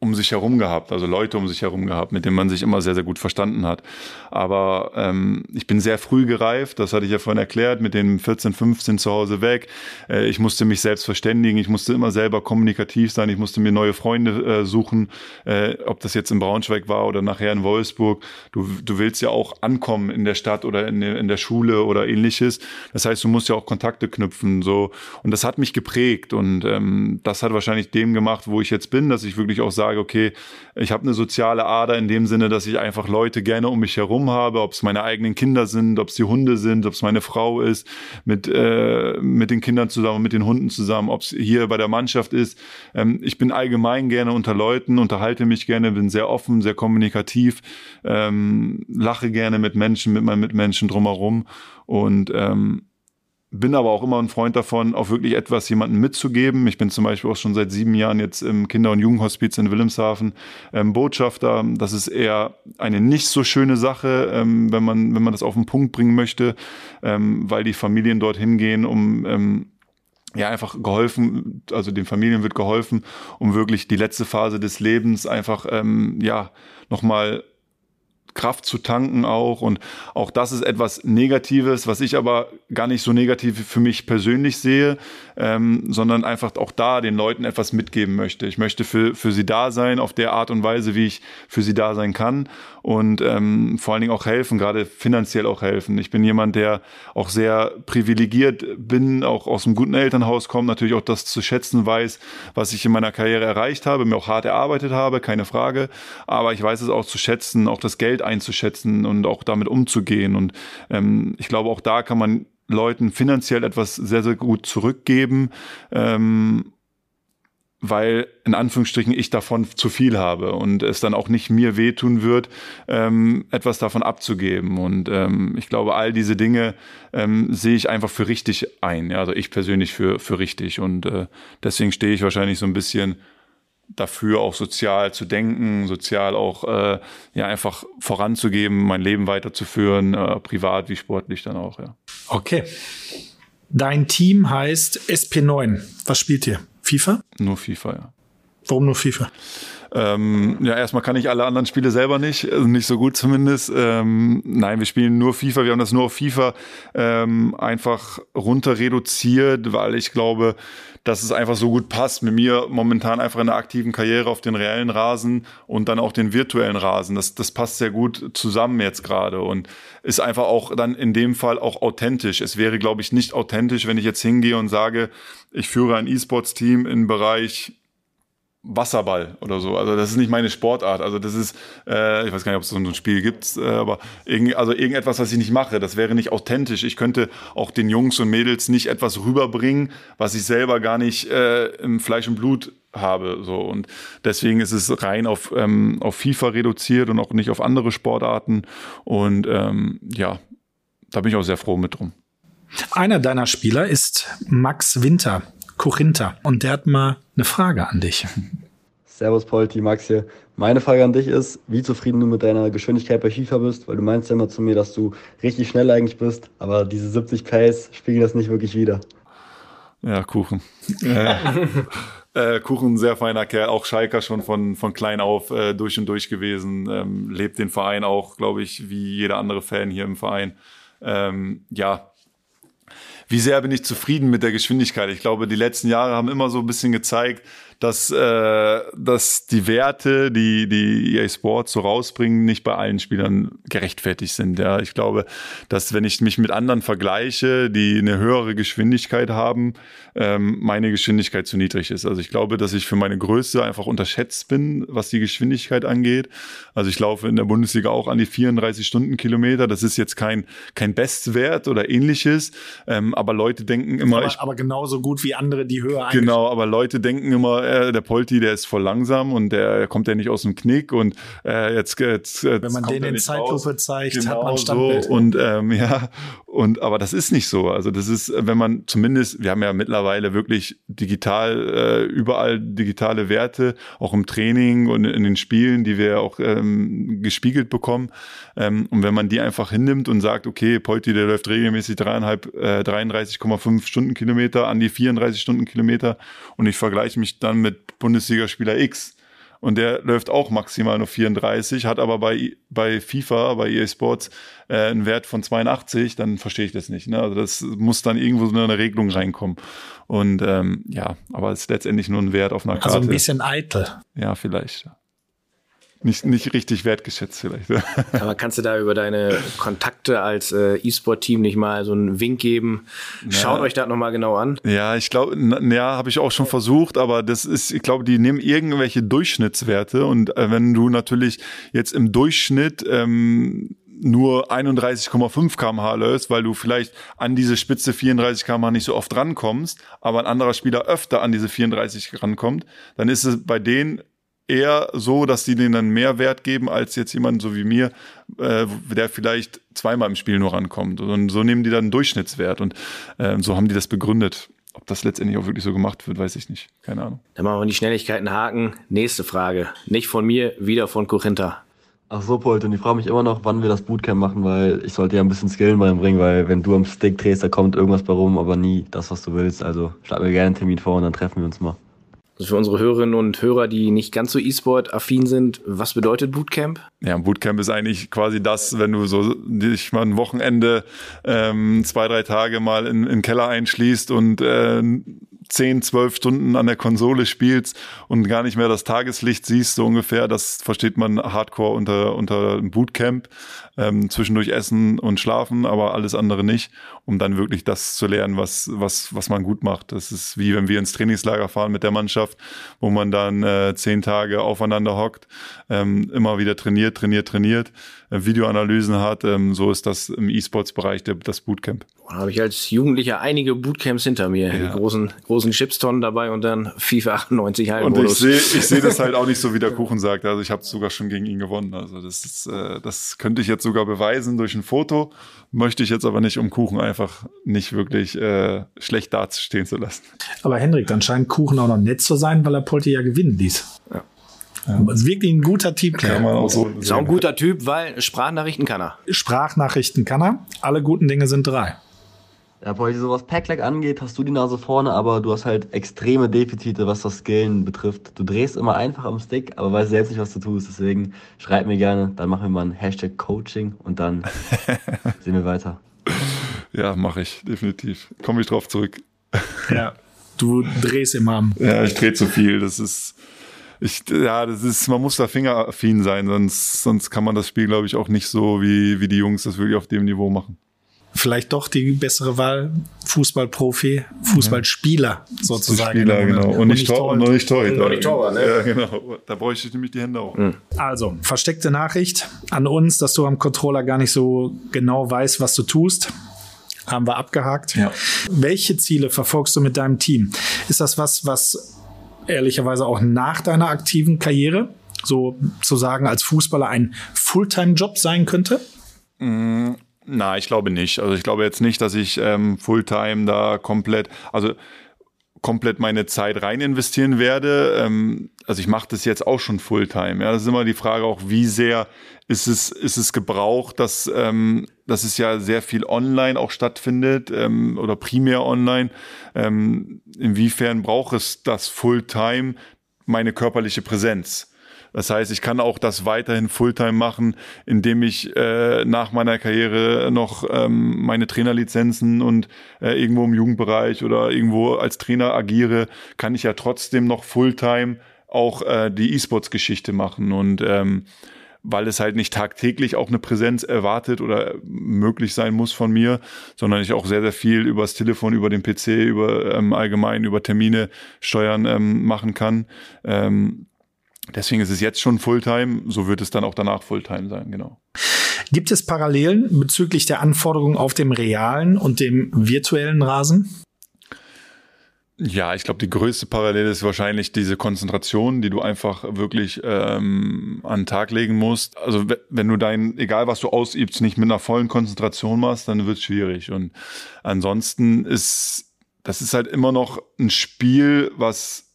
um sich herum gehabt, also Leute um sich herum gehabt, mit denen man sich immer sehr, sehr gut verstanden hat. Aber ähm, ich bin sehr früh gereift, das hatte ich ja vorhin erklärt, mit den 14, 15 zu Hause weg. Äh, ich musste mich selbst verständigen, ich musste immer selber kommunikativ sein, ich musste mir neue Freunde äh, suchen, äh, ob das jetzt in Braunschweig war oder nachher in Wolfsburg. Du, du willst ja auch ankommen in der Stadt oder in, in der Schule oder ähnliches. Das heißt, du musst ja auch Kontakte knüpfen. so Und das hat mich geprägt und ähm, das hat wahrscheinlich dem gemacht, wo ich jetzt bin, dass ich wirklich auch sage, okay, ich habe eine soziale Ader in dem Sinne, dass ich einfach Leute gerne um mich herum habe, ob es meine eigenen Kinder sind, ob es die Hunde sind, ob es meine Frau ist, mit, äh, mit den Kindern zusammen, mit den Hunden zusammen, ob es hier bei der Mannschaft ist. Ähm, ich bin allgemein gerne unter Leuten, unterhalte mich gerne, bin sehr offen, sehr kommunikativ, ähm, lache gerne mit Menschen, mit meinen Mitmenschen drumherum und ähm, bin aber auch immer ein Freund davon, auch wirklich etwas jemandem mitzugeben. Ich bin zum Beispiel auch schon seit sieben Jahren jetzt im Kinder- und Jugendhospiz in Wilhelmshaven ähm, Botschafter. Das ist eher eine nicht so schöne Sache, ähm, wenn man wenn man das auf den Punkt bringen möchte, ähm, weil die Familien dorthin gehen, um ähm, ja, einfach geholfen, also den Familien wird geholfen, um wirklich die letzte Phase des Lebens einfach, ähm, ja, nochmal Kraft zu tanken auch. Und auch das ist etwas Negatives, was ich aber gar nicht so negativ für mich persönlich sehe, ähm, sondern einfach auch da den Leuten etwas mitgeben möchte. Ich möchte für, für sie da sein, auf der Art und Weise, wie ich für sie da sein kann und ähm, vor allen Dingen auch helfen, gerade finanziell auch helfen. Ich bin jemand, der auch sehr privilegiert bin, auch aus einem guten Elternhaus kommt, natürlich auch das zu schätzen weiß, was ich in meiner Karriere erreicht habe, mir auch hart erarbeitet habe, keine Frage. Aber ich weiß es auch zu schätzen, auch das Geld einzuschätzen und auch damit umzugehen. Und ähm, ich glaube, auch da kann man Leuten finanziell etwas sehr, sehr gut zurückgeben. Ähm, weil in Anführungsstrichen ich davon zu viel habe und es dann auch nicht mir wehtun wird, ähm, etwas davon abzugeben. Und ähm, ich glaube, all diese Dinge ähm, sehe ich einfach für richtig ein. Ja? Also ich persönlich für, für richtig. Und äh, deswegen stehe ich wahrscheinlich so ein bisschen dafür, auch sozial zu denken, sozial auch äh, ja einfach voranzugeben, mein Leben weiterzuführen, äh, privat wie sportlich dann auch, ja. Okay. Dein Team heißt SP9. Was spielt ihr? FIFA? Nur FIFA, ja. Warum nur FIFA? Ähm, ja, erstmal kann ich alle anderen Spiele selber nicht, also nicht so gut zumindest. Ähm, nein, wir spielen nur FIFA, wir haben das nur auf FIFA ähm, einfach runter reduziert, weil ich glaube, dass es einfach so gut passt mit mir momentan einfach in der aktiven Karriere auf den reellen Rasen und dann auch den virtuellen Rasen. Das, das passt sehr gut zusammen jetzt gerade und ist einfach auch dann in dem Fall auch authentisch. Es wäre, glaube ich, nicht authentisch, wenn ich jetzt hingehe und sage, ich führe ein E-Sports-Team im Bereich Wasserball oder so. Also das ist nicht meine Sportart. Also das ist, äh, ich weiß gar nicht, ob es so ein Spiel gibt, äh, aber irgend, also irgendetwas, was ich nicht mache, das wäre nicht authentisch. Ich könnte auch den Jungs und Mädels nicht etwas rüberbringen, was ich selber gar nicht äh, im Fleisch und Blut habe. So und deswegen ist es rein auf ähm, auf FIFA reduziert und auch nicht auf andere Sportarten. Und ähm, ja, da bin ich auch sehr froh mit drum. Einer deiner Spieler ist Max Winter. Korinther. Und der hat mal eine Frage an dich. Servus Polti, Max hier. Meine Frage an dich ist, wie zufrieden du mit deiner Geschwindigkeit bei FIFA bist, weil du meinst ja immer zu mir, dass du richtig schnell eigentlich bist, aber diese 70 PS spiegeln das nicht wirklich wieder. Ja, Kuchen. äh, äh, Kuchen, sehr feiner Kerl, auch Schalker schon von, von klein auf äh, durch und durch gewesen, ähm, lebt den Verein auch, glaube ich, wie jeder andere Fan hier im Verein. Ähm, ja, wie sehr bin ich zufrieden mit der Geschwindigkeit? Ich glaube, die letzten Jahre haben immer so ein bisschen gezeigt, dass, äh, dass die Werte, die die EA Sports so rausbringen, nicht bei allen Spielern gerechtfertigt sind. Ja, ich glaube, dass wenn ich mich mit anderen vergleiche, die eine höhere Geschwindigkeit haben, ähm, meine Geschwindigkeit zu niedrig ist. Also ich glaube, dass ich für meine Größe einfach unterschätzt bin, was die Geschwindigkeit angeht. Also ich laufe in der Bundesliga auch an die 34 Stundenkilometer. Das ist jetzt kein kein Bestwert oder ähnliches, ähm, aber Leute denken immer, aber, ich, aber genauso gut wie andere, die höher Genau, aber Leute denken immer, äh, der Polti, der ist voll langsam und der kommt ja nicht aus dem Knick und äh, jetzt, jetzt, jetzt wenn man den in Zeitlupe zeigt, genau hat man Standbild. So. Und ähm, ja, und aber das ist nicht so. Also das ist, wenn man zumindest, wir haben ja mittlerweile wirklich digital äh, überall digitale Werte, auch im Training und in den Spielen, die wir auch ähm, gespiegelt bekommen. Ähm, und wenn man die einfach hinnimmt und sagt, okay, Polti, der läuft regelmäßig dreieinhalb, äh, 33,5 Stundenkilometer an die 34 Stundenkilometer und ich vergleiche mich dann mit Bundesligaspieler X und der läuft auch maximal nur 34, hat aber bei, bei FIFA, bei EA Sports äh, einen Wert von 82, dann verstehe ich das nicht. Ne? Also das muss dann irgendwo so eine Regelung reinkommen. Und ähm, ja, aber es ist letztendlich nur ein Wert auf einer Karte. Also ein bisschen eitel. Ja, vielleicht. Nicht, nicht richtig wertgeschätzt vielleicht. Aber kannst du da über deine Kontakte als äh, E-Sport-Team nicht mal so einen Wink geben? Schaut ja. euch das nochmal genau an. Ja, ich glaube, ja, habe ich auch schon versucht, aber das ist, ich glaube, die nehmen irgendwelche Durchschnittswerte und äh, wenn du natürlich jetzt im Durchschnitt ähm, nur 31,5 kmh läufst, weil du vielleicht an diese Spitze 34 kmh nicht so oft rankommst, aber ein anderer Spieler öfter an diese 34 rankommt, dann ist es bei denen eher so, dass die denen dann mehr Wert geben als jetzt jemand so wie mir, äh, der vielleicht zweimal im Spiel nur rankommt. Und so nehmen die dann einen Durchschnittswert und äh, so haben die das begründet. Ob das letztendlich auch wirklich so gemacht wird, weiß ich nicht. Keine Ahnung. Dann machen wir die Schnelligkeiten haken. Nächste Frage. Nicht von mir, wieder von Corinta. Ach so, Polt, und ich frage mich immer noch, wann wir das Bootcamp machen, weil ich sollte ja ein bisschen Skillen beibringen, weil wenn du am Stick drehst, da kommt irgendwas bei rum, aber nie das, was du willst. Also schlag mir gerne einen Termin vor und dann treffen wir uns mal. Also für unsere Hörerinnen und Hörer, die nicht ganz so E-Sport-affin sind, was bedeutet Bootcamp? Ja, Bootcamp ist eigentlich quasi das, wenn du so dich mal ein Wochenende ähm, zwei, drei Tage mal in, in den Keller einschließt und äh, zehn, zwölf Stunden an der Konsole spielst und gar nicht mehr das Tageslicht siehst, so ungefähr. Das versteht man hardcore unter, unter Bootcamp. Ähm, zwischendurch essen und schlafen, aber alles andere nicht, um dann wirklich das zu lernen, was, was, was man gut macht. Das ist wie wenn wir ins Trainingslager fahren mit der Mannschaft, wo man dann äh, zehn Tage aufeinander hockt, ähm, immer wieder trainiert, trainiert, trainiert. Videoanalysen hat. Ähm, so ist das im E-Sports-Bereich das Bootcamp. Da habe ich als Jugendlicher einige Bootcamps hinter mir. Ja. Die großen, großen Chipstonnen dabei und dann FIFA 98 Hallenmodus. Und ich sehe ich seh das halt auch nicht so, wie der Kuchen sagt. Also ich habe sogar schon gegen ihn gewonnen. Also das ist, äh, das könnte ich jetzt sogar beweisen durch ein Foto. Möchte ich jetzt aber nicht, um Kuchen einfach nicht wirklich äh, schlecht dastehen zu lassen. Aber Hendrik, dann scheint Kuchen auch noch nett zu sein, weil er Polte ja gewinnen ließ. Ja. Ja. Ist wirklich ein guter Typ. Kann man auch so ist auch ein guter Typ, weil Sprachnachrichten kann er. Sprachnachrichten kann er. Alle guten Dinge sind drei. Ja, Pauli, so was Packlag angeht, hast du die Nase vorne, aber du hast halt extreme Defizite, was das Skillen betrifft. Du drehst immer einfach am Stick, aber weißt selbst nicht, was du tust. Deswegen schreib mir gerne, dann machen wir mal ein Hashtag Coaching und dann sehen wir weiter. Ja, mache ich, definitiv. Komme ich drauf zurück. Ja, du drehst immer am. Ja, ich drehe zu viel. Das ist, ich, ja, das ist, man muss da fingeraffin sein, sonst, sonst kann man das Spiel, glaube ich, auch nicht so wie, wie die Jungs das wirklich auf dem Niveau machen vielleicht doch die bessere Wahl, Fußballprofi, Fußballspieler sozusagen. Spieler, genau. Und, nicht Tor und noch nicht. Und nicht Torwart, ne? Ja, genau. Da bräuchte ich nämlich die Hände auch. Mhm. Also, versteckte Nachricht an uns, dass du am Controller gar nicht so genau weißt, was du tust. Haben wir abgehakt. Ja. Welche Ziele verfolgst du mit deinem Team? Ist das was, was ehrlicherweise auch nach deiner aktiven Karriere sozusagen als Fußballer ein Fulltime-Job sein könnte? Mhm na, ich glaube nicht. Also ich glaube jetzt nicht, dass ich ähm, Fulltime da komplett, also komplett meine Zeit rein investieren werde. Ähm, also ich mache das jetzt auch schon Fulltime. Ja, das ist immer die Frage auch, wie sehr ist es ist es gebraucht, dass ähm, dass es ja sehr viel online auch stattfindet ähm, oder primär online. Ähm, inwiefern braucht es das Fulltime meine körperliche Präsenz? Das heißt, ich kann auch das weiterhin Fulltime machen, indem ich äh, nach meiner Karriere noch ähm, meine Trainerlizenzen und äh, irgendwo im Jugendbereich oder irgendwo als Trainer agiere, kann ich ja trotzdem noch Fulltime auch äh, die E-Sports-Geschichte machen und ähm, weil es halt nicht tagtäglich auch eine Präsenz erwartet oder möglich sein muss von mir, sondern ich auch sehr, sehr viel übers Telefon, über den PC, über ähm, allgemein, über Termine steuern ähm, machen kann. Ähm, Deswegen ist es jetzt schon Fulltime, so wird es dann auch danach Fulltime sein, genau. Gibt es Parallelen bezüglich der Anforderungen auf dem realen und dem virtuellen Rasen? Ja, ich glaube, die größte Parallele ist wahrscheinlich diese Konzentration, die du einfach wirklich ähm, an den Tag legen musst. Also wenn du dein, egal was du ausübst, nicht mit einer vollen Konzentration machst, dann wird es schwierig. Und ansonsten ist, das ist halt immer noch ein Spiel, was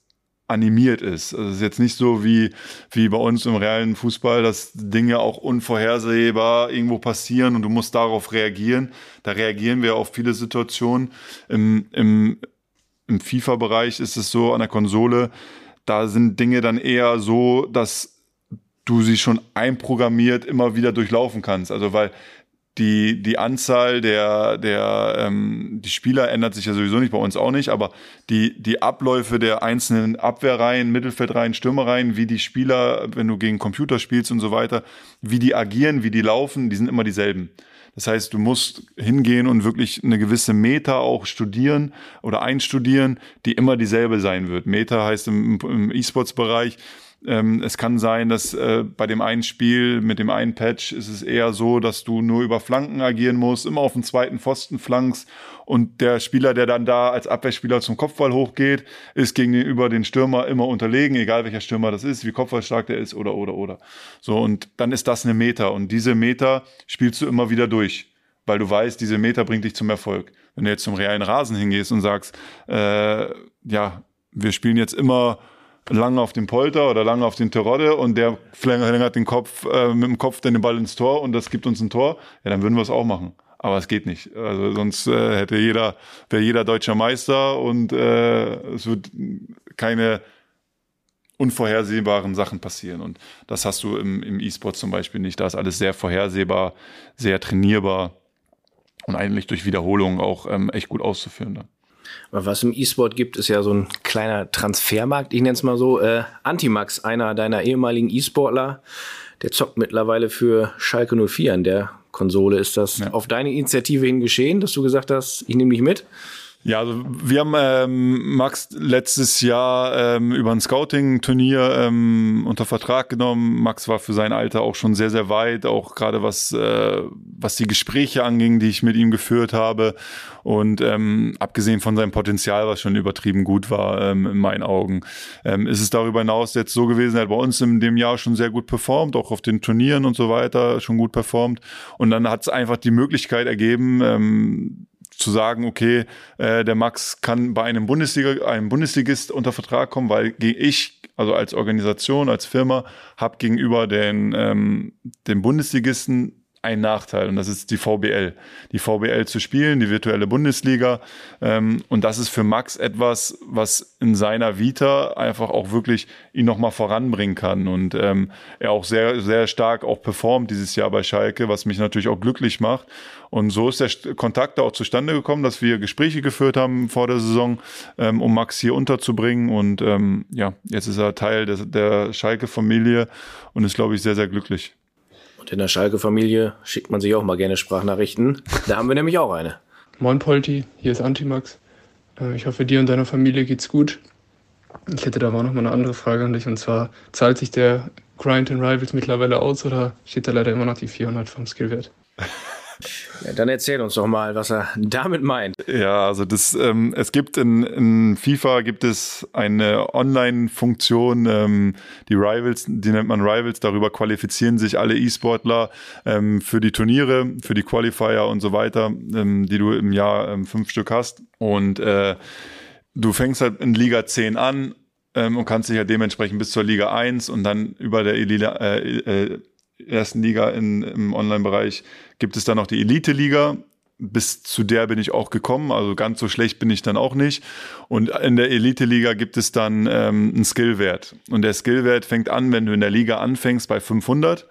animiert ist. Also es ist jetzt nicht so wie, wie bei uns im realen Fußball, dass Dinge auch unvorhersehbar irgendwo passieren und du musst darauf reagieren. Da reagieren wir auf viele Situationen. Im, im, im FIFA-Bereich ist es so, an der Konsole, da sind Dinge dann eher so, dass du sie schon einprogrammiert immer wieder durchlaufen kannst. Also weil die, die Anzahl der, der ähm, die Spieler ändert sich ja sowieso nicht, bei uns auch nicht, aber die, die Abläufe der einzelnen Abwehrreihen, Mittelfeldreihen, Stürmereihen, wie die Spieler, wenn du gegen Computer spielst und so weiter, wie die agieren, wie die laufen, die sind immer dieselben. Das heißt, du musst hingehen und wirklich eine gewisse Meta auch studieren oder einstudieren, die immer dieselbe sein wird. Meta heißt im, im E-Sports-Bereich, ähm, es kann sein, dass äh, bei dem einen Spiel mit dem einen Patch ist es eher so, dass du nur über Flanken agieren musst, immer auf den zweiten Pfosten flankst und der Spieler, der dann da als Abwehrspieler zum Kopfball hochgeht, ist gegenüber den Stürmer immer unterlegen, egal welcher Stürmer das ist, wie kopfballstark der ist oder oder oder. So und dann ist das eine Meta und diese Meta spielst du immer wieder durch, weil du weißt, diese Meta bringt dich zum Erfolg. Wenn du jetzt zum realen Rasen hingehst und sagst, äh, ja, wir spielen jetzt immer lang auf dem Polter oder lang auf den Terodde und der verlängert den Kopf äh, mit dem Kopf dann den Ball ins Tor und das gibt uns ein Tor, ja, dann würden wir es auch machen. Aber es geht nicht. Also sonst äh, hätte jeder, wäre jeder deutscher Meister und äh, es wird keine unvorhersehbaren Sachen passieren. Und das hast du im, im E-Sport zum Beispiel nicht. Da ist alles sehr vorhersehbar, sehr trainierbar und eigentlich durch Wiederholung auch ähm, echt gut auszuführen. Dann. Aber was im E-Sport gibt, ist ja so ein kleiner Transfermarkt, ich nenne es mal so. Äh, Antimax, einer deiner ehemaligen E-Sportler, der zockt mittlerweile für Schalke 04 an der Konsole. Ist das ja. auf deine Initiative hin geschehen, dass du gesagt hast, ich nehme dich mit? Ja, also wir haben ähm, Max letztes Jahr ähm, über ein Scouting-Turnier ähm, unter Vertrag genommen. Max war für sein Alter auch schon sehr, sehr weit, auch gerade was, äh, was die Gespräche anging, die ich mit ihm geführt habe. Und ähm, abgesehen von seinem Potenzial, was schon übertrieben gut war ähm, in meinen Augen, ähm, ist es darüber hinaus jetzt so gewesen, er hat bei uns in dem Jahr schon sehr gut performt, auch auf den Turnieren und so weiter schon gut performt. Und dann hat es einfach die Möglichkeit ergeben, ähm, zu sagen, okay, äh, der Max kann bei einem Bundesliga, einem Bundesligist unter Vertrag kommen, weil ich, also als Organisation, als Firma, habe gegenüber den, ähm, den Bundesligisten einen Nachteil und das ist die VBL. Die VBL zu spielen, die virtuelle Bundesliga. Ähm, und das ist für Max etwas, was in seiner Vita einfach auch wirklich ihn nochmal voranbringen kann. Und ähm, er auch sehr, sehr stark auch performt dieses Jahr bei Schalke, was mich natürlich auch glücklich macht. Und so ist der Kontakt da auch zustande gekommen, dass wir Gespräche geführt haben vor der Saison, ähm, um Max hier unterzubringen. Und ähm, ja, jetzt ist er Teil der, der Schalke-Familie und ist, glaube ich, sehr, sehr glücklich. Und in der Schalke-Familie schickt man sich auch mal gerne Sprachnachrichten. Da haben wir nämlich auch eine. Moin Polti, hier ist Antimax. Äh, ich hoffe, dir und deiner Familie geht's gut. Ich hätte da aber noch mal eine andere Frage an dich und zwar, zahlt sich der Grind in Rivals mittlerweile aus oder steht da leider immer noch die 400 vom Skillwert? Ja, dann erzähl uns doch mal, was er damit meint. Ja, also das, ähm, es gibt in, in FIFA gibt es eine Online-Funktion, ähm, die Rivals, die nennt man Rivals, darüber qualifizieren sich alle E-Sportler ähm, für die Turniere, für die Qualifier und so weiter, ähm, die du im Jahr ähm, fünf Stück hast. Und äh, du fängst halt in Liga 10 an ähm, und kannst dich ja halt dementsprechend bis zur Liga 1 und dann über der Elila, äh, äh, ersten Liga in, im Online-Bereich gibt es dann noch die Elite-Liga. Bis zu der bin ich auch gekommen, also ganz so schlecht bin ich dann auch nicht. Und in der Elite-Liga gibt es dann ähm, einen Skillwert. Und der Skillwert fängt an, wenn du in der Liga anfängst, bei 500.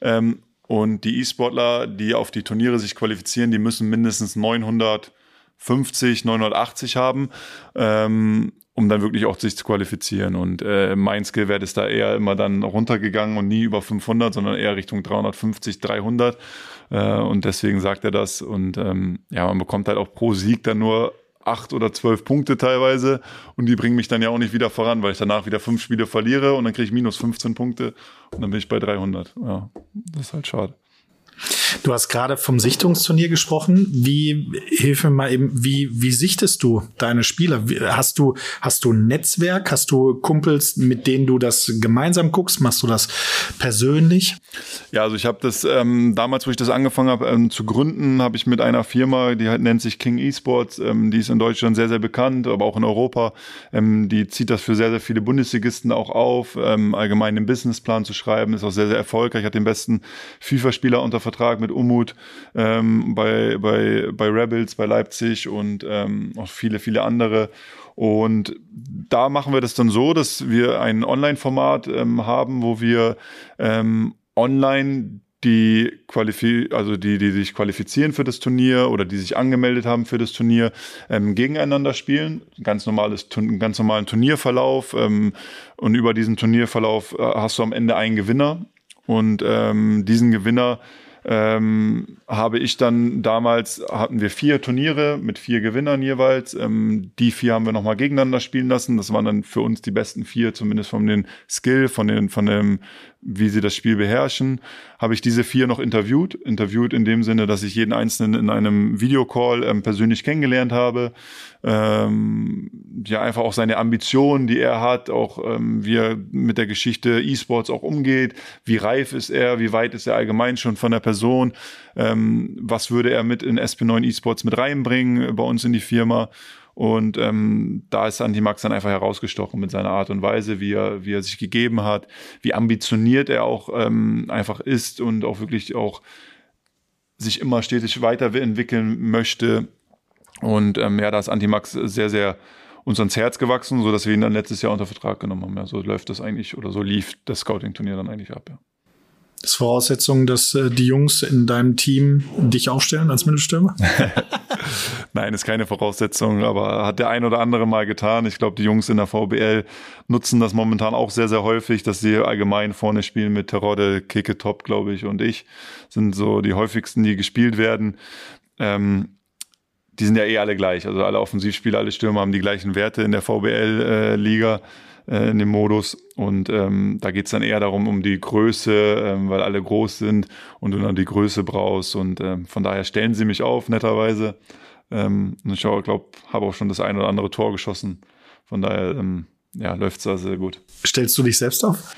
Ähm, und die E-Sportler, die auf die Turniere sich qualifizieren, die müssen mindestens 950, 980 haben. Ähm, um dann wirklich auch sich zu qualifizieren. Und äh, mein Skillwert ist da eher immer dann runtergegangen und nie über 500, sondern eher Richtung 350, 300. Äh, und deswegen sagt er das. Und ähm, ja, man bekommt halt auch pro Sieg dann nur acht oder zwölf Punkte teilweise und die bringen mich dann ja auch nicht wieder voran, weil ich danach wieder fünf Spiele verliere und dann kriege ich minus 15 Punkte und dann bin ich bei 300. Ja, das ist halt schade. Du hast gerade vom Sichtungsturnier gesprochen. Wie, hilf mir mal eben, wie, wie sichtest du deine Spieler? Hast du, hast du ein Netzwerk? Hast du Kumpels, mit denen du das gemeinsam guckst? Machst du das persönlich? Ja, also ich habe das ähm, damals, wo ich das angefangen habe ähm, zu gründen, habe ich mit einer Firma, die halt nennt sich King Esports, ähm, die ist in Deutschland sehr, sehr bekannt, aber auch in Europa. Ähm, die zieht das für sehr, sehr viele Bundesligisten auch auf, ähm, allgemein den Businessplan zu schreiben, ist auch sehr, sehr erfolgreich, hat den besten FIFA-Spieler unter Vertrag mit Umut ähm, bei, bei, bei Rebels, bei Leipzig und ähm, auch viele, viele andere. Und da machen wir das dann so, dass wir ein Online-Format ähm, haben, wo wir ähm, online die qualifi also die, die sich qualifizieren für das Turnier oder die sich angemeldet haben für das Turnier, ähm, gegeneinander spielen. Ganz normales, ganz normalen Turnierverlauf. Ähm, und über diesen Turnierverlauf äh, hast du am Ende einen Gewinner. Und ähm, diesen Gewinner ähm, habe ich dann damals, hatten wir vier Turniere mit vier Gewinnern jeweils. Ähm, die vier haben wir nochmal gegeneinander spielen lassen. Das waren dann für uns die besten vier, zumindest von den Skill, von den, von dem wie sie das Spiel beherrschen, habe ich diese vier noch interviewt. Interviewt in dem Sinne, dass ich jeden Einzelnen in einem Videocall ähm, persönlich kennengelernt habe. Ähm, ja, einfach auch seine Ambitionen, die er hat, auch ähm, wie er mit der Geschichte E-Sports auch umgeht, wie reif ist er, wie weit ist er allgemein schon von der Person, ähm, was würde er mit in SP9 E-Sports mit reinbringen bei uns in die Firma. Und ähm, da ist Antimax dann einfach herausgestochen mit seiner Art und Weise, wie er, wie er sich gegeben hat, wie ambitioniert er auch ähm, einfach ist und auch wirklich auch sich immer stetig weiterentwickeln möchte. Und ähm, ja, da ist Antimax sehr, sehr uns ans Herz gewachsen, sodass wir ihn dann letztes Jahr unter Vertrag genommen haben. Ja, so läuft das eigentlich oder so lief das Scouting-Turnier dann eigentlich ab. Ja. Das Voraussetzung, dass äh, die Jungs in deinem Team dich aufstellen als Mittelstürmer? Nein, ist keine Voraussetzung, aber hat der ein oder andere mal getan. Ich glaube, die Jungs in der VBL nutzen das momentan auch sehr, sehr häufig, dass sie allgemein vorne spielen mit Terodde, Kicke Top, glaube ich, und ich. Sind so die häufigsten, die gespielt werden. Ähm, die sind ja eh alle gleich. Also alle Offensivspieler, alle Stürmer haben die gleichen Werte in der VBL-Liga. Äh, äh, in dem Modus. Und ähm, da geht's dann eher darum, um die Größe, ähm, weil alle groß sind und du dann die Größe brauchst. Und ähm, von daher stellen sie mich auf, netterweise. Ähm, und ich glaube, habe auch schon das ein oder andere Tor geschossen. Von daher, ähm, ja, läuft's da sehr gut. Stellst du dich selbst auf?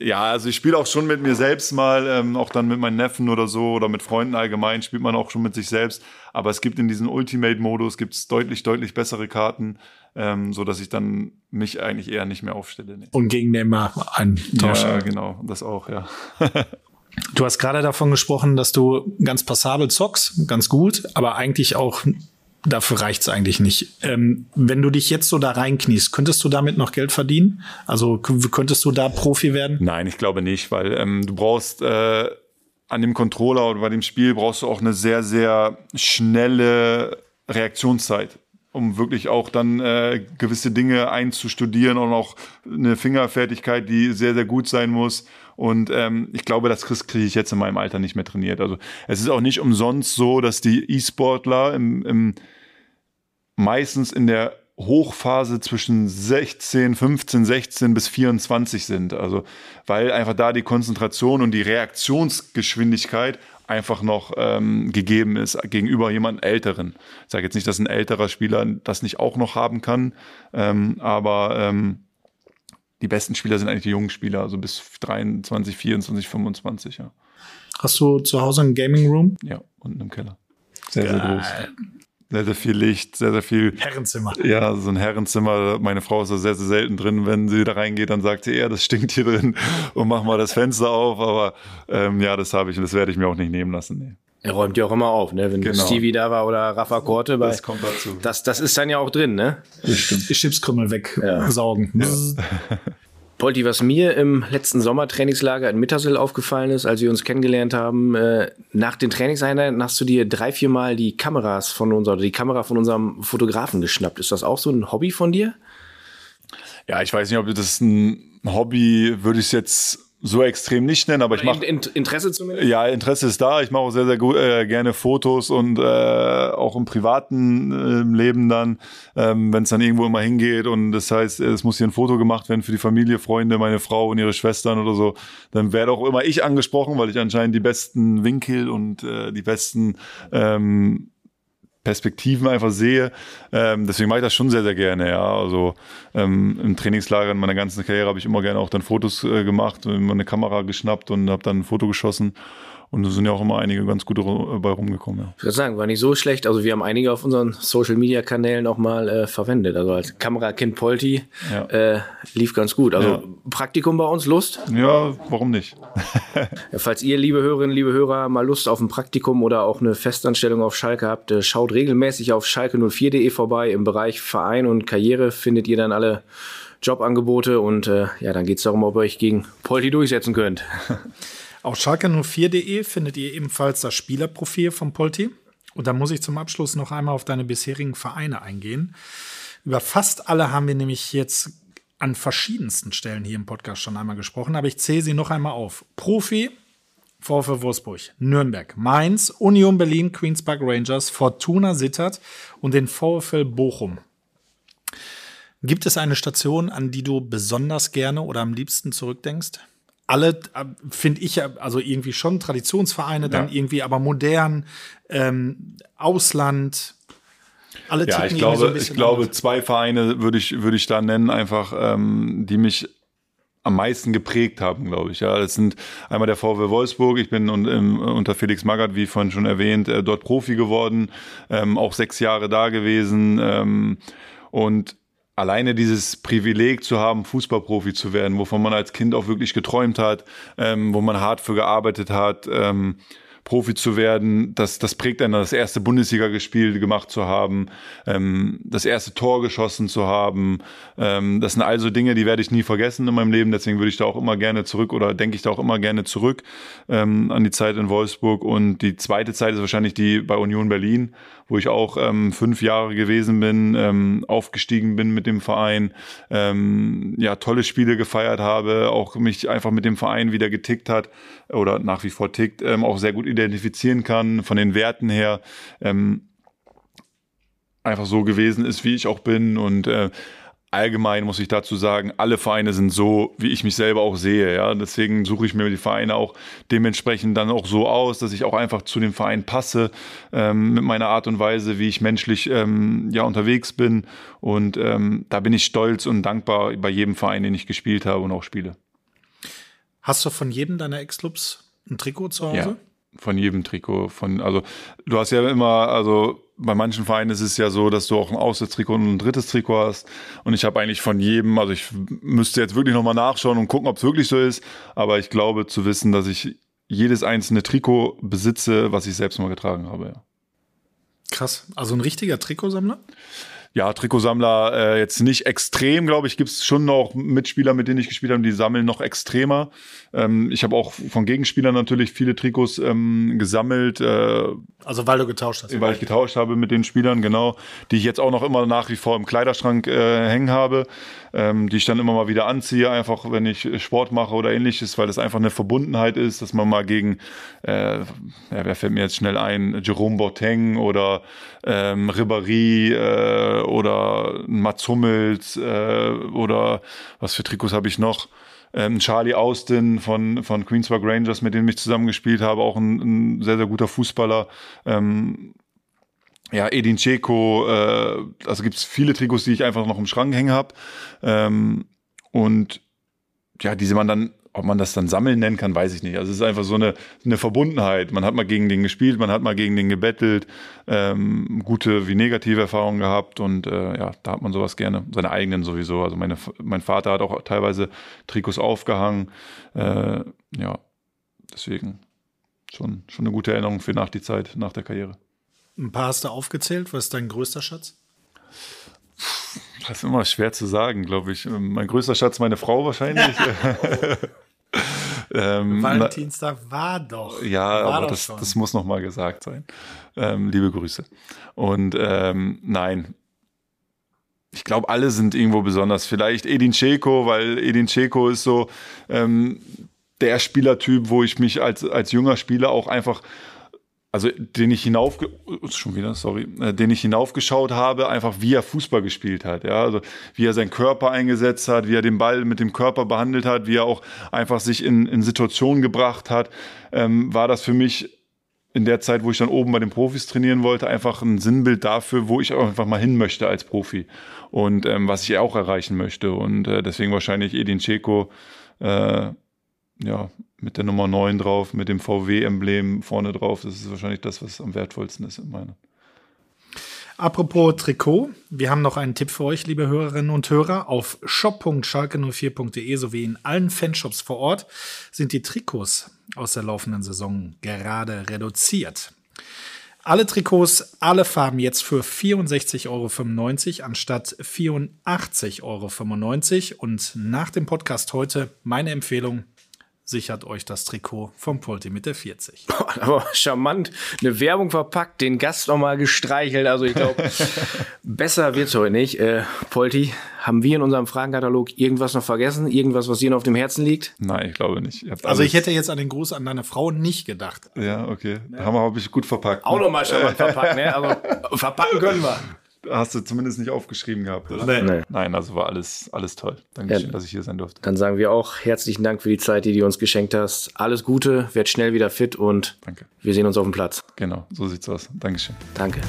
Ja, also ich spiele auch schon mit mir selbst mal, ähm, auch dann mit meinen Neffen oder so oder mit Freunden allgemein spielt man auch schon mit sich selbst. Aber es gibt in diesem Ultimate-Modus gibt's deutlich, deutlich bessere Karten, ähm, so dass ich dann mich eigentlich eher nicht mehr aufstelle. Nee. Und gegen Neymar ein Tausch. Ja, genau, das auch, ja. du hast gerade davon gesprochen, dass du ganz passabel zockst, ganz gut, aber eigentlich auch dafür reicht's eigentlich nicht. Ähm, wenn du dich jetzt so da reinkniest, könntest du damit noch Geld verdienen? Also könntest du da Profi werden? Nein, ich glaube nicht, weil ähm, du brauchst äh, an dem Controller oder bei dem Spiel brauchst du auch eine sehr, sehr schnelle Reaktionszeit um wirklich auch dann äh, gewisse Dinge einzustudieren und auch eine Fingerfertigkeit, die sehr, sehr gut sein muss. Und ähm, ich glaube, das kriege ich jetzt in meinem Alter nicht mehr trainiert. Also es ist auch nicht umsonst so, dass die E-Sportler im, im, meistens in der Hochphase zwischen 16, 15, 16 bis 24 sind. Also weil einfach da die Konzentration und die Reaktionsgeschwindigkeit einfach noch ähm, gegeben ist gegenüber jemand Älteren. Ich sage jetzt nicht, dass ein älterer Spieler das nicht auch noch haben kann, ähm, aber ähm, die besten Spieler sind eigentlich die jungen Spieler, also bis 23, 24, 25, ja. Hast du zu Hause einen Gaming Room? Ja, unten im Keller. Sehr, sehr groß sehr, sehr viel Licht, sehr, sehr viel. Herrenzimmer. Ja, so ein Herrenzimmer. Meine Frau ist da sehr, sehr selten drin. Wenn sie da reingeht, dann sagt sie, ja, das stinkt hier drin und mach mal das Fenster auf. Aber ähm, ja, das habe ich und das werde ich mir auch nicht nehmen lassen. Nee. Er räumt ja auch immer auf, ne? Wenn genau. Stevie da war oder Rafa Korte bei. Das kommt dazu. Das, das ist dann ja auch drin, ne? Das stimmt. Die Chipskrümmel wegsaugen. Ja. Ja. Polti, was mir im letzten Sommertrainingslager in Mittersill aufgefallen ist, als wir uns kennengelernt haben, äh, nach den Trainingseinheiten hast du dir drei, vier Mal die Kameras von unserer, die Kamera von unserem Fotografen geschnappt. Ist das auch so ein Hobby von dir? Ja, ich weiß nicht, ob das ein Hobby, würde ich es jetzt so extrem nicht nennen, aber ich mache Interesse zumindest. Ja, Interesse ist da. Ich mache auch sehr sehr gut, äh, gerne Fotos und äh, auch im privaten äh, Leben dann, ähm, wenn es dann irgendwo immer hingeht und das heißt, es muss hier ein Foto gemacht werden für die Familie, Freunde, meine Frau und ihre Schwestern oder so, dann werde auch immer ich angesprochen, weil ich anscheinend die besten Winkel und äh, die besten ähm, Perspektiven einfach sehe. Ähm, deswegen mache ich das schon sehr, sehr gerne, ja. Also ähm, im Trainingslager in meiner ganzen Karriere habe ich immer gerne auch dann Fotos äh, gemacht, immer eine Kamera geschnappt und habe dann ein Foto geschossen. Und da sind ja auch immer einige ganz gute bei rumgekommen. Ja. Ich würde sagen, war nicht so schlecht. Also wir haben einige auf unseren Social Media Kanälen auch mal äh, verwendet. Also als Kamerakind Polti ja. äh, lief ganz gut. Also ja. Praktikum bei uns, Lust? Ja, warum nicht? falls ihr, liebe Hörerinnen, liebe Hörer, mal Lust auf ein Praktikum oder auch eine Festanstellung auf Schalke habt, äh, schaut regelmäßig auf schalke04.de vorbei. Im Bereich Verein und Karriere findet ihr dann alle Jobangebote und äh, ja, dann geht es darum, ob ihr euch gegen Polti durchsetzen könnt. Auf schalke04.de findet ihr ebenfalls das Spielerprofil von Polti. Und da muss ich zum Abschluss noch einmal auf deine bisherigen Vereine eingehen. Über fast alle haben wir nämlich jetzt an verschiedensten Stellen hier im Podcast schon einmal gesprochen, aber ich zähle sie noch einmal auf. Profi, VfL Wolfsburg, Nürnberg, Mainz, Union Berlin, Queens Park Rangers, Fortuna Sittert und den VfL Bochum. Gibt es eine Station, an die du besonders gerne oder am liebsten zurückdenkst? Alle, äh, finde ich ja, also irgendwie schon Traditionsvereine, dann irgendwie aber modern, ähm, Ausland. Alle ja, ich glaube, so ich glaube, zwei Vereine würde ich, würde ich da nennen, einfach, ähm, die mich am meisten geprägt haben, glaube ich. Ja, das sind einmal der VW Wolfsburg. Ich bin un, um, unter Felix Magath, wie vorhin schon erwähnt, äh, dort Profi geworden, ähm, auch sechs Jahre da gewesen. Ähm, und alleine dieses Privileg zu haben, Fußballprofi zu werden, wovon man als Kind auch wirklich geträumt hat, ähm, wo man hart für gearbeitet hat, ähm, Profi zu werden, das, das prägt einen, das erste Bundesliga-Gespiel gemacht zu haben, ähm, das erste Tor geschossen zu haben. Ähm, das sind also Dinge, die werde ich nie vergessen in meinem Leben. Deswegen würde ich da auch immer gerne zurück oder denke ich da auch immer gerne zurück ähm, an die Zeit in Wolfsburg. Und die zweite Zeit ist wahrscheinlich die bei Union Berlin, wo ich auch ähm, fünf Jahre gewesen bin, ähm, aufgestiegen bin mit dem Verein, ähm, ja, tolle Spiele gefeiert habe, auch mich einfach mit dem Verein wieder getickt hat oder nach wie vor tickt, ähm, auch sehr gut identifizieren kann von den Werten her. Ähm, einfach so gewesen ist, wie ich auch bin und äh, allgemein muss ich dazu sagen, alle Vereine sind so, wie ich mich selber auch sehe. Ja, deswegen suche ich mir die Vereine auch dementsprechend dann auch so aus, dass ich auch einfach zu dem Verein passe ähm, mit meiner Art und Weise, wie ich menschlich ähm, ja unterwegs bin. Und ähm, da bin ich stolz und dankbar bei jedem Verein, den ich gespielt habe und auch spiele. Hast du von jedem deiner Ex-Clubs ein Trikot zu Hause? Ja, von jedem Trikot. Von also du hast ja immer also bei manchen Vereinen ist es ja so, dass du auch ein Auswärtstrikot und ein drittes Trikot hast. Und ich habe eigentlich von jedem, also ich müsste jetzt wirklich nochmal nachschauen und gucken, ob es wirklich so ist. Aber ich glaube zu wissen, dass ich jedes einzelne Trikot besitze, was ich selbst mal getragen habe. Ja. Krass. Also ein richtiger Trikotsammler? Ja, Trikotsammler äh, jetzt nicht extrem, glaube ich, gibt es schon noch Mitspieler, mit denen ich gespielt habe, die sammeln noch extremer. Ähm, ich habe auch von Gegenspielern natürlich viele Trikots ähm, gesammelt. Äh, also weil du getauscht hast. Weil ich getauscht habe mit den Spielern, genau, die ich jetzt auch noch immer nach wie vor im Kleiderschrank äh, hängen habe, ähm, die ich dann immer mal wieder anziehe, einfach wenn ich Sport mache oder ähnliches, weil das einfach eine Verbundenheit ist, dass man mal gegen, äh, ja, wer fällt mir jetzt schnell ein, Jerome Boateng oder ähm, Ribéry äh, oder Mats Hummels äh, oder was für Trikots habe ich noch? ähm, Charlie Austin von, von Queensburg Rangers, mit dem ich zusammen gespielt habe, auch ein, ein sehr, sehr guter Fußballer. Ähm, ja, Edin Dzeko, äh, also gibt's viele Trikots, die ich einfach noch im Schrank hängen habe. Ähm, und ja, diese man dann ob man das dann sammeln nennen kann, weiß ich nicht. Also es ist einfach so eine, eine Verbundenheit. Man hat mal gegen den gespielt, man hat mal gegen den gebettelt, ähm, gute wie negative Erfahrungen gehabt und äh, ja, da hat man sowas gerne. Seine eigenen sowieso. Also meine, mein Vater hat auch teilweise Trikots aufgehangen. Äh, ja, deswegen schon, schon eine gute Erinnerung für nach die Zeit, nach der Karriere. Ein paar hast du aufgezählt. Was ist dein größter Schatz? Das ist immer schwer zu sagen, glaube ich. Mein größter Schatz, meine Frau wahrscheinlich. ähm, Valentinstag war doch. Ja, war aber das, das muss noch mal gesagt sein. Ähm, liebe Grüße. Und ähm, nein, ich glaube, alle sind irgendwo besonders. Vielleicht Edin Dzeko, weil Edin Dzeko ist so ähm, der Spielertyp, wo ich mich als, als junger Spieler auch einfach also den ich hinauf schon wieder sorry äh, den ich hinaufgeschaut habe einfach wie er Fußball gespielt hat ja. Also wie er seinen Körper eingesetzt hat wie er den Ball mit dem Körper behandelt hat wie er auch einfach sich in, in Situationen gebracht hat. Ähm, war das für mich in der Zeit wo ich dann oben bei den Profis trainieren wollte einfach ein Sinnbild dafür wo ich einfach mal hin möchte als Profi und ähm, was ich auch erreichen möchte. Und äh, deswegen wahrscheinlich Edin Dzeko äh, ja, mit der Nummer 9 drauf, mit dem VW-Emblem vorne drauf. Das ist wahrscheinlich das, was am wertvollsten ist in meiner. Apropos Trikot, wir haben noch einen Tipp für euch, liebe Hörerinnen und Hörer. Auf shop.schalke04.de sowie in allen Fanshops vor Ort sind die Trikots aus der laufenden Saison gerade reduziert. Alle Trikots, alle Farben jetzt für 64,95 Euro anstatt 84,95 Euro. Und nach dem Podcast heute meine Empfehlung, sichert euch das Trikot vom Polti mit der 40. Aber charmant, eine Werbung verpackt, den Gast nochmal gestreichelt. Also ich glaube, besser wird's heute nicht. Äh, Polti, haben wir in unserem Fragenkatalog irgendwas noch vergessen? Irgendwas, was dir noch auf dem Herzen liegt? Nein, ich glaube nicht. Also ich hätte jetzt an den Gruß an deine Frau nicht gedacht. Ja, okay. Ja. Haben wir, habe ich gut verpackt. Auch nochmal charmant verpackt, ne? Also verpacken können wir. Hast du zumindest nicht aufgeschrieben gehabt, oder? Nee. nee. Nein, also war alles, alles toll. Dankeschön, ja, dass ich hier sein durfte. Dann sagen wir auch herzlichen Dank für die Zeit, die du uns geschenkt hast. Alles Gute, werd schnell wieder fit und Danke. wir sehen uns auf dem Platz. Genau, so sieht's aus. Dankeschön. Danke.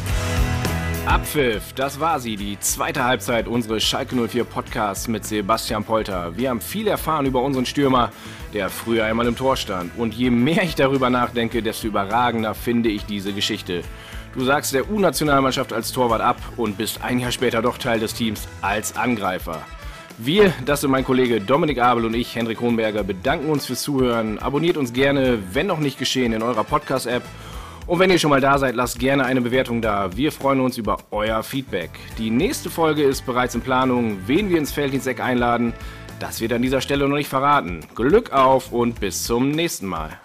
Abpfiff, das war sie, die zweite Halbzeit unseres Schalke 04 Podcasts mit Sebastian Polter. Wir haben viel erfahren über unseren Stürmer, der früher einmal im Tor stand. Und je mehr ich darüber nachdenke, desto überragender finde ich diese Geschichte. Du sagst der U-Nationalmannschaft als Torwart ab und bist ein Jahr später doch Teil des Teams als Angreifer. Wir, das sind mein Kollege Dominik Abel und ich, Hendrik Hohenberger, bedanken uns fürs Zuhören. Abonniert uns gerne, wenn noch nicht geschehen, in eurer Podcast-App. Und wenn ihr schon mal da seid, lasst gerne eine Bewertung da. Wir freuen uns über euer Feedback. Die nächste Folge ist bereits in Planung. Wen wir ins Felddiensteck einladen, das wird an dieser Stelle noch nicht verraten. Glück auf und bis zum nächsten Mal.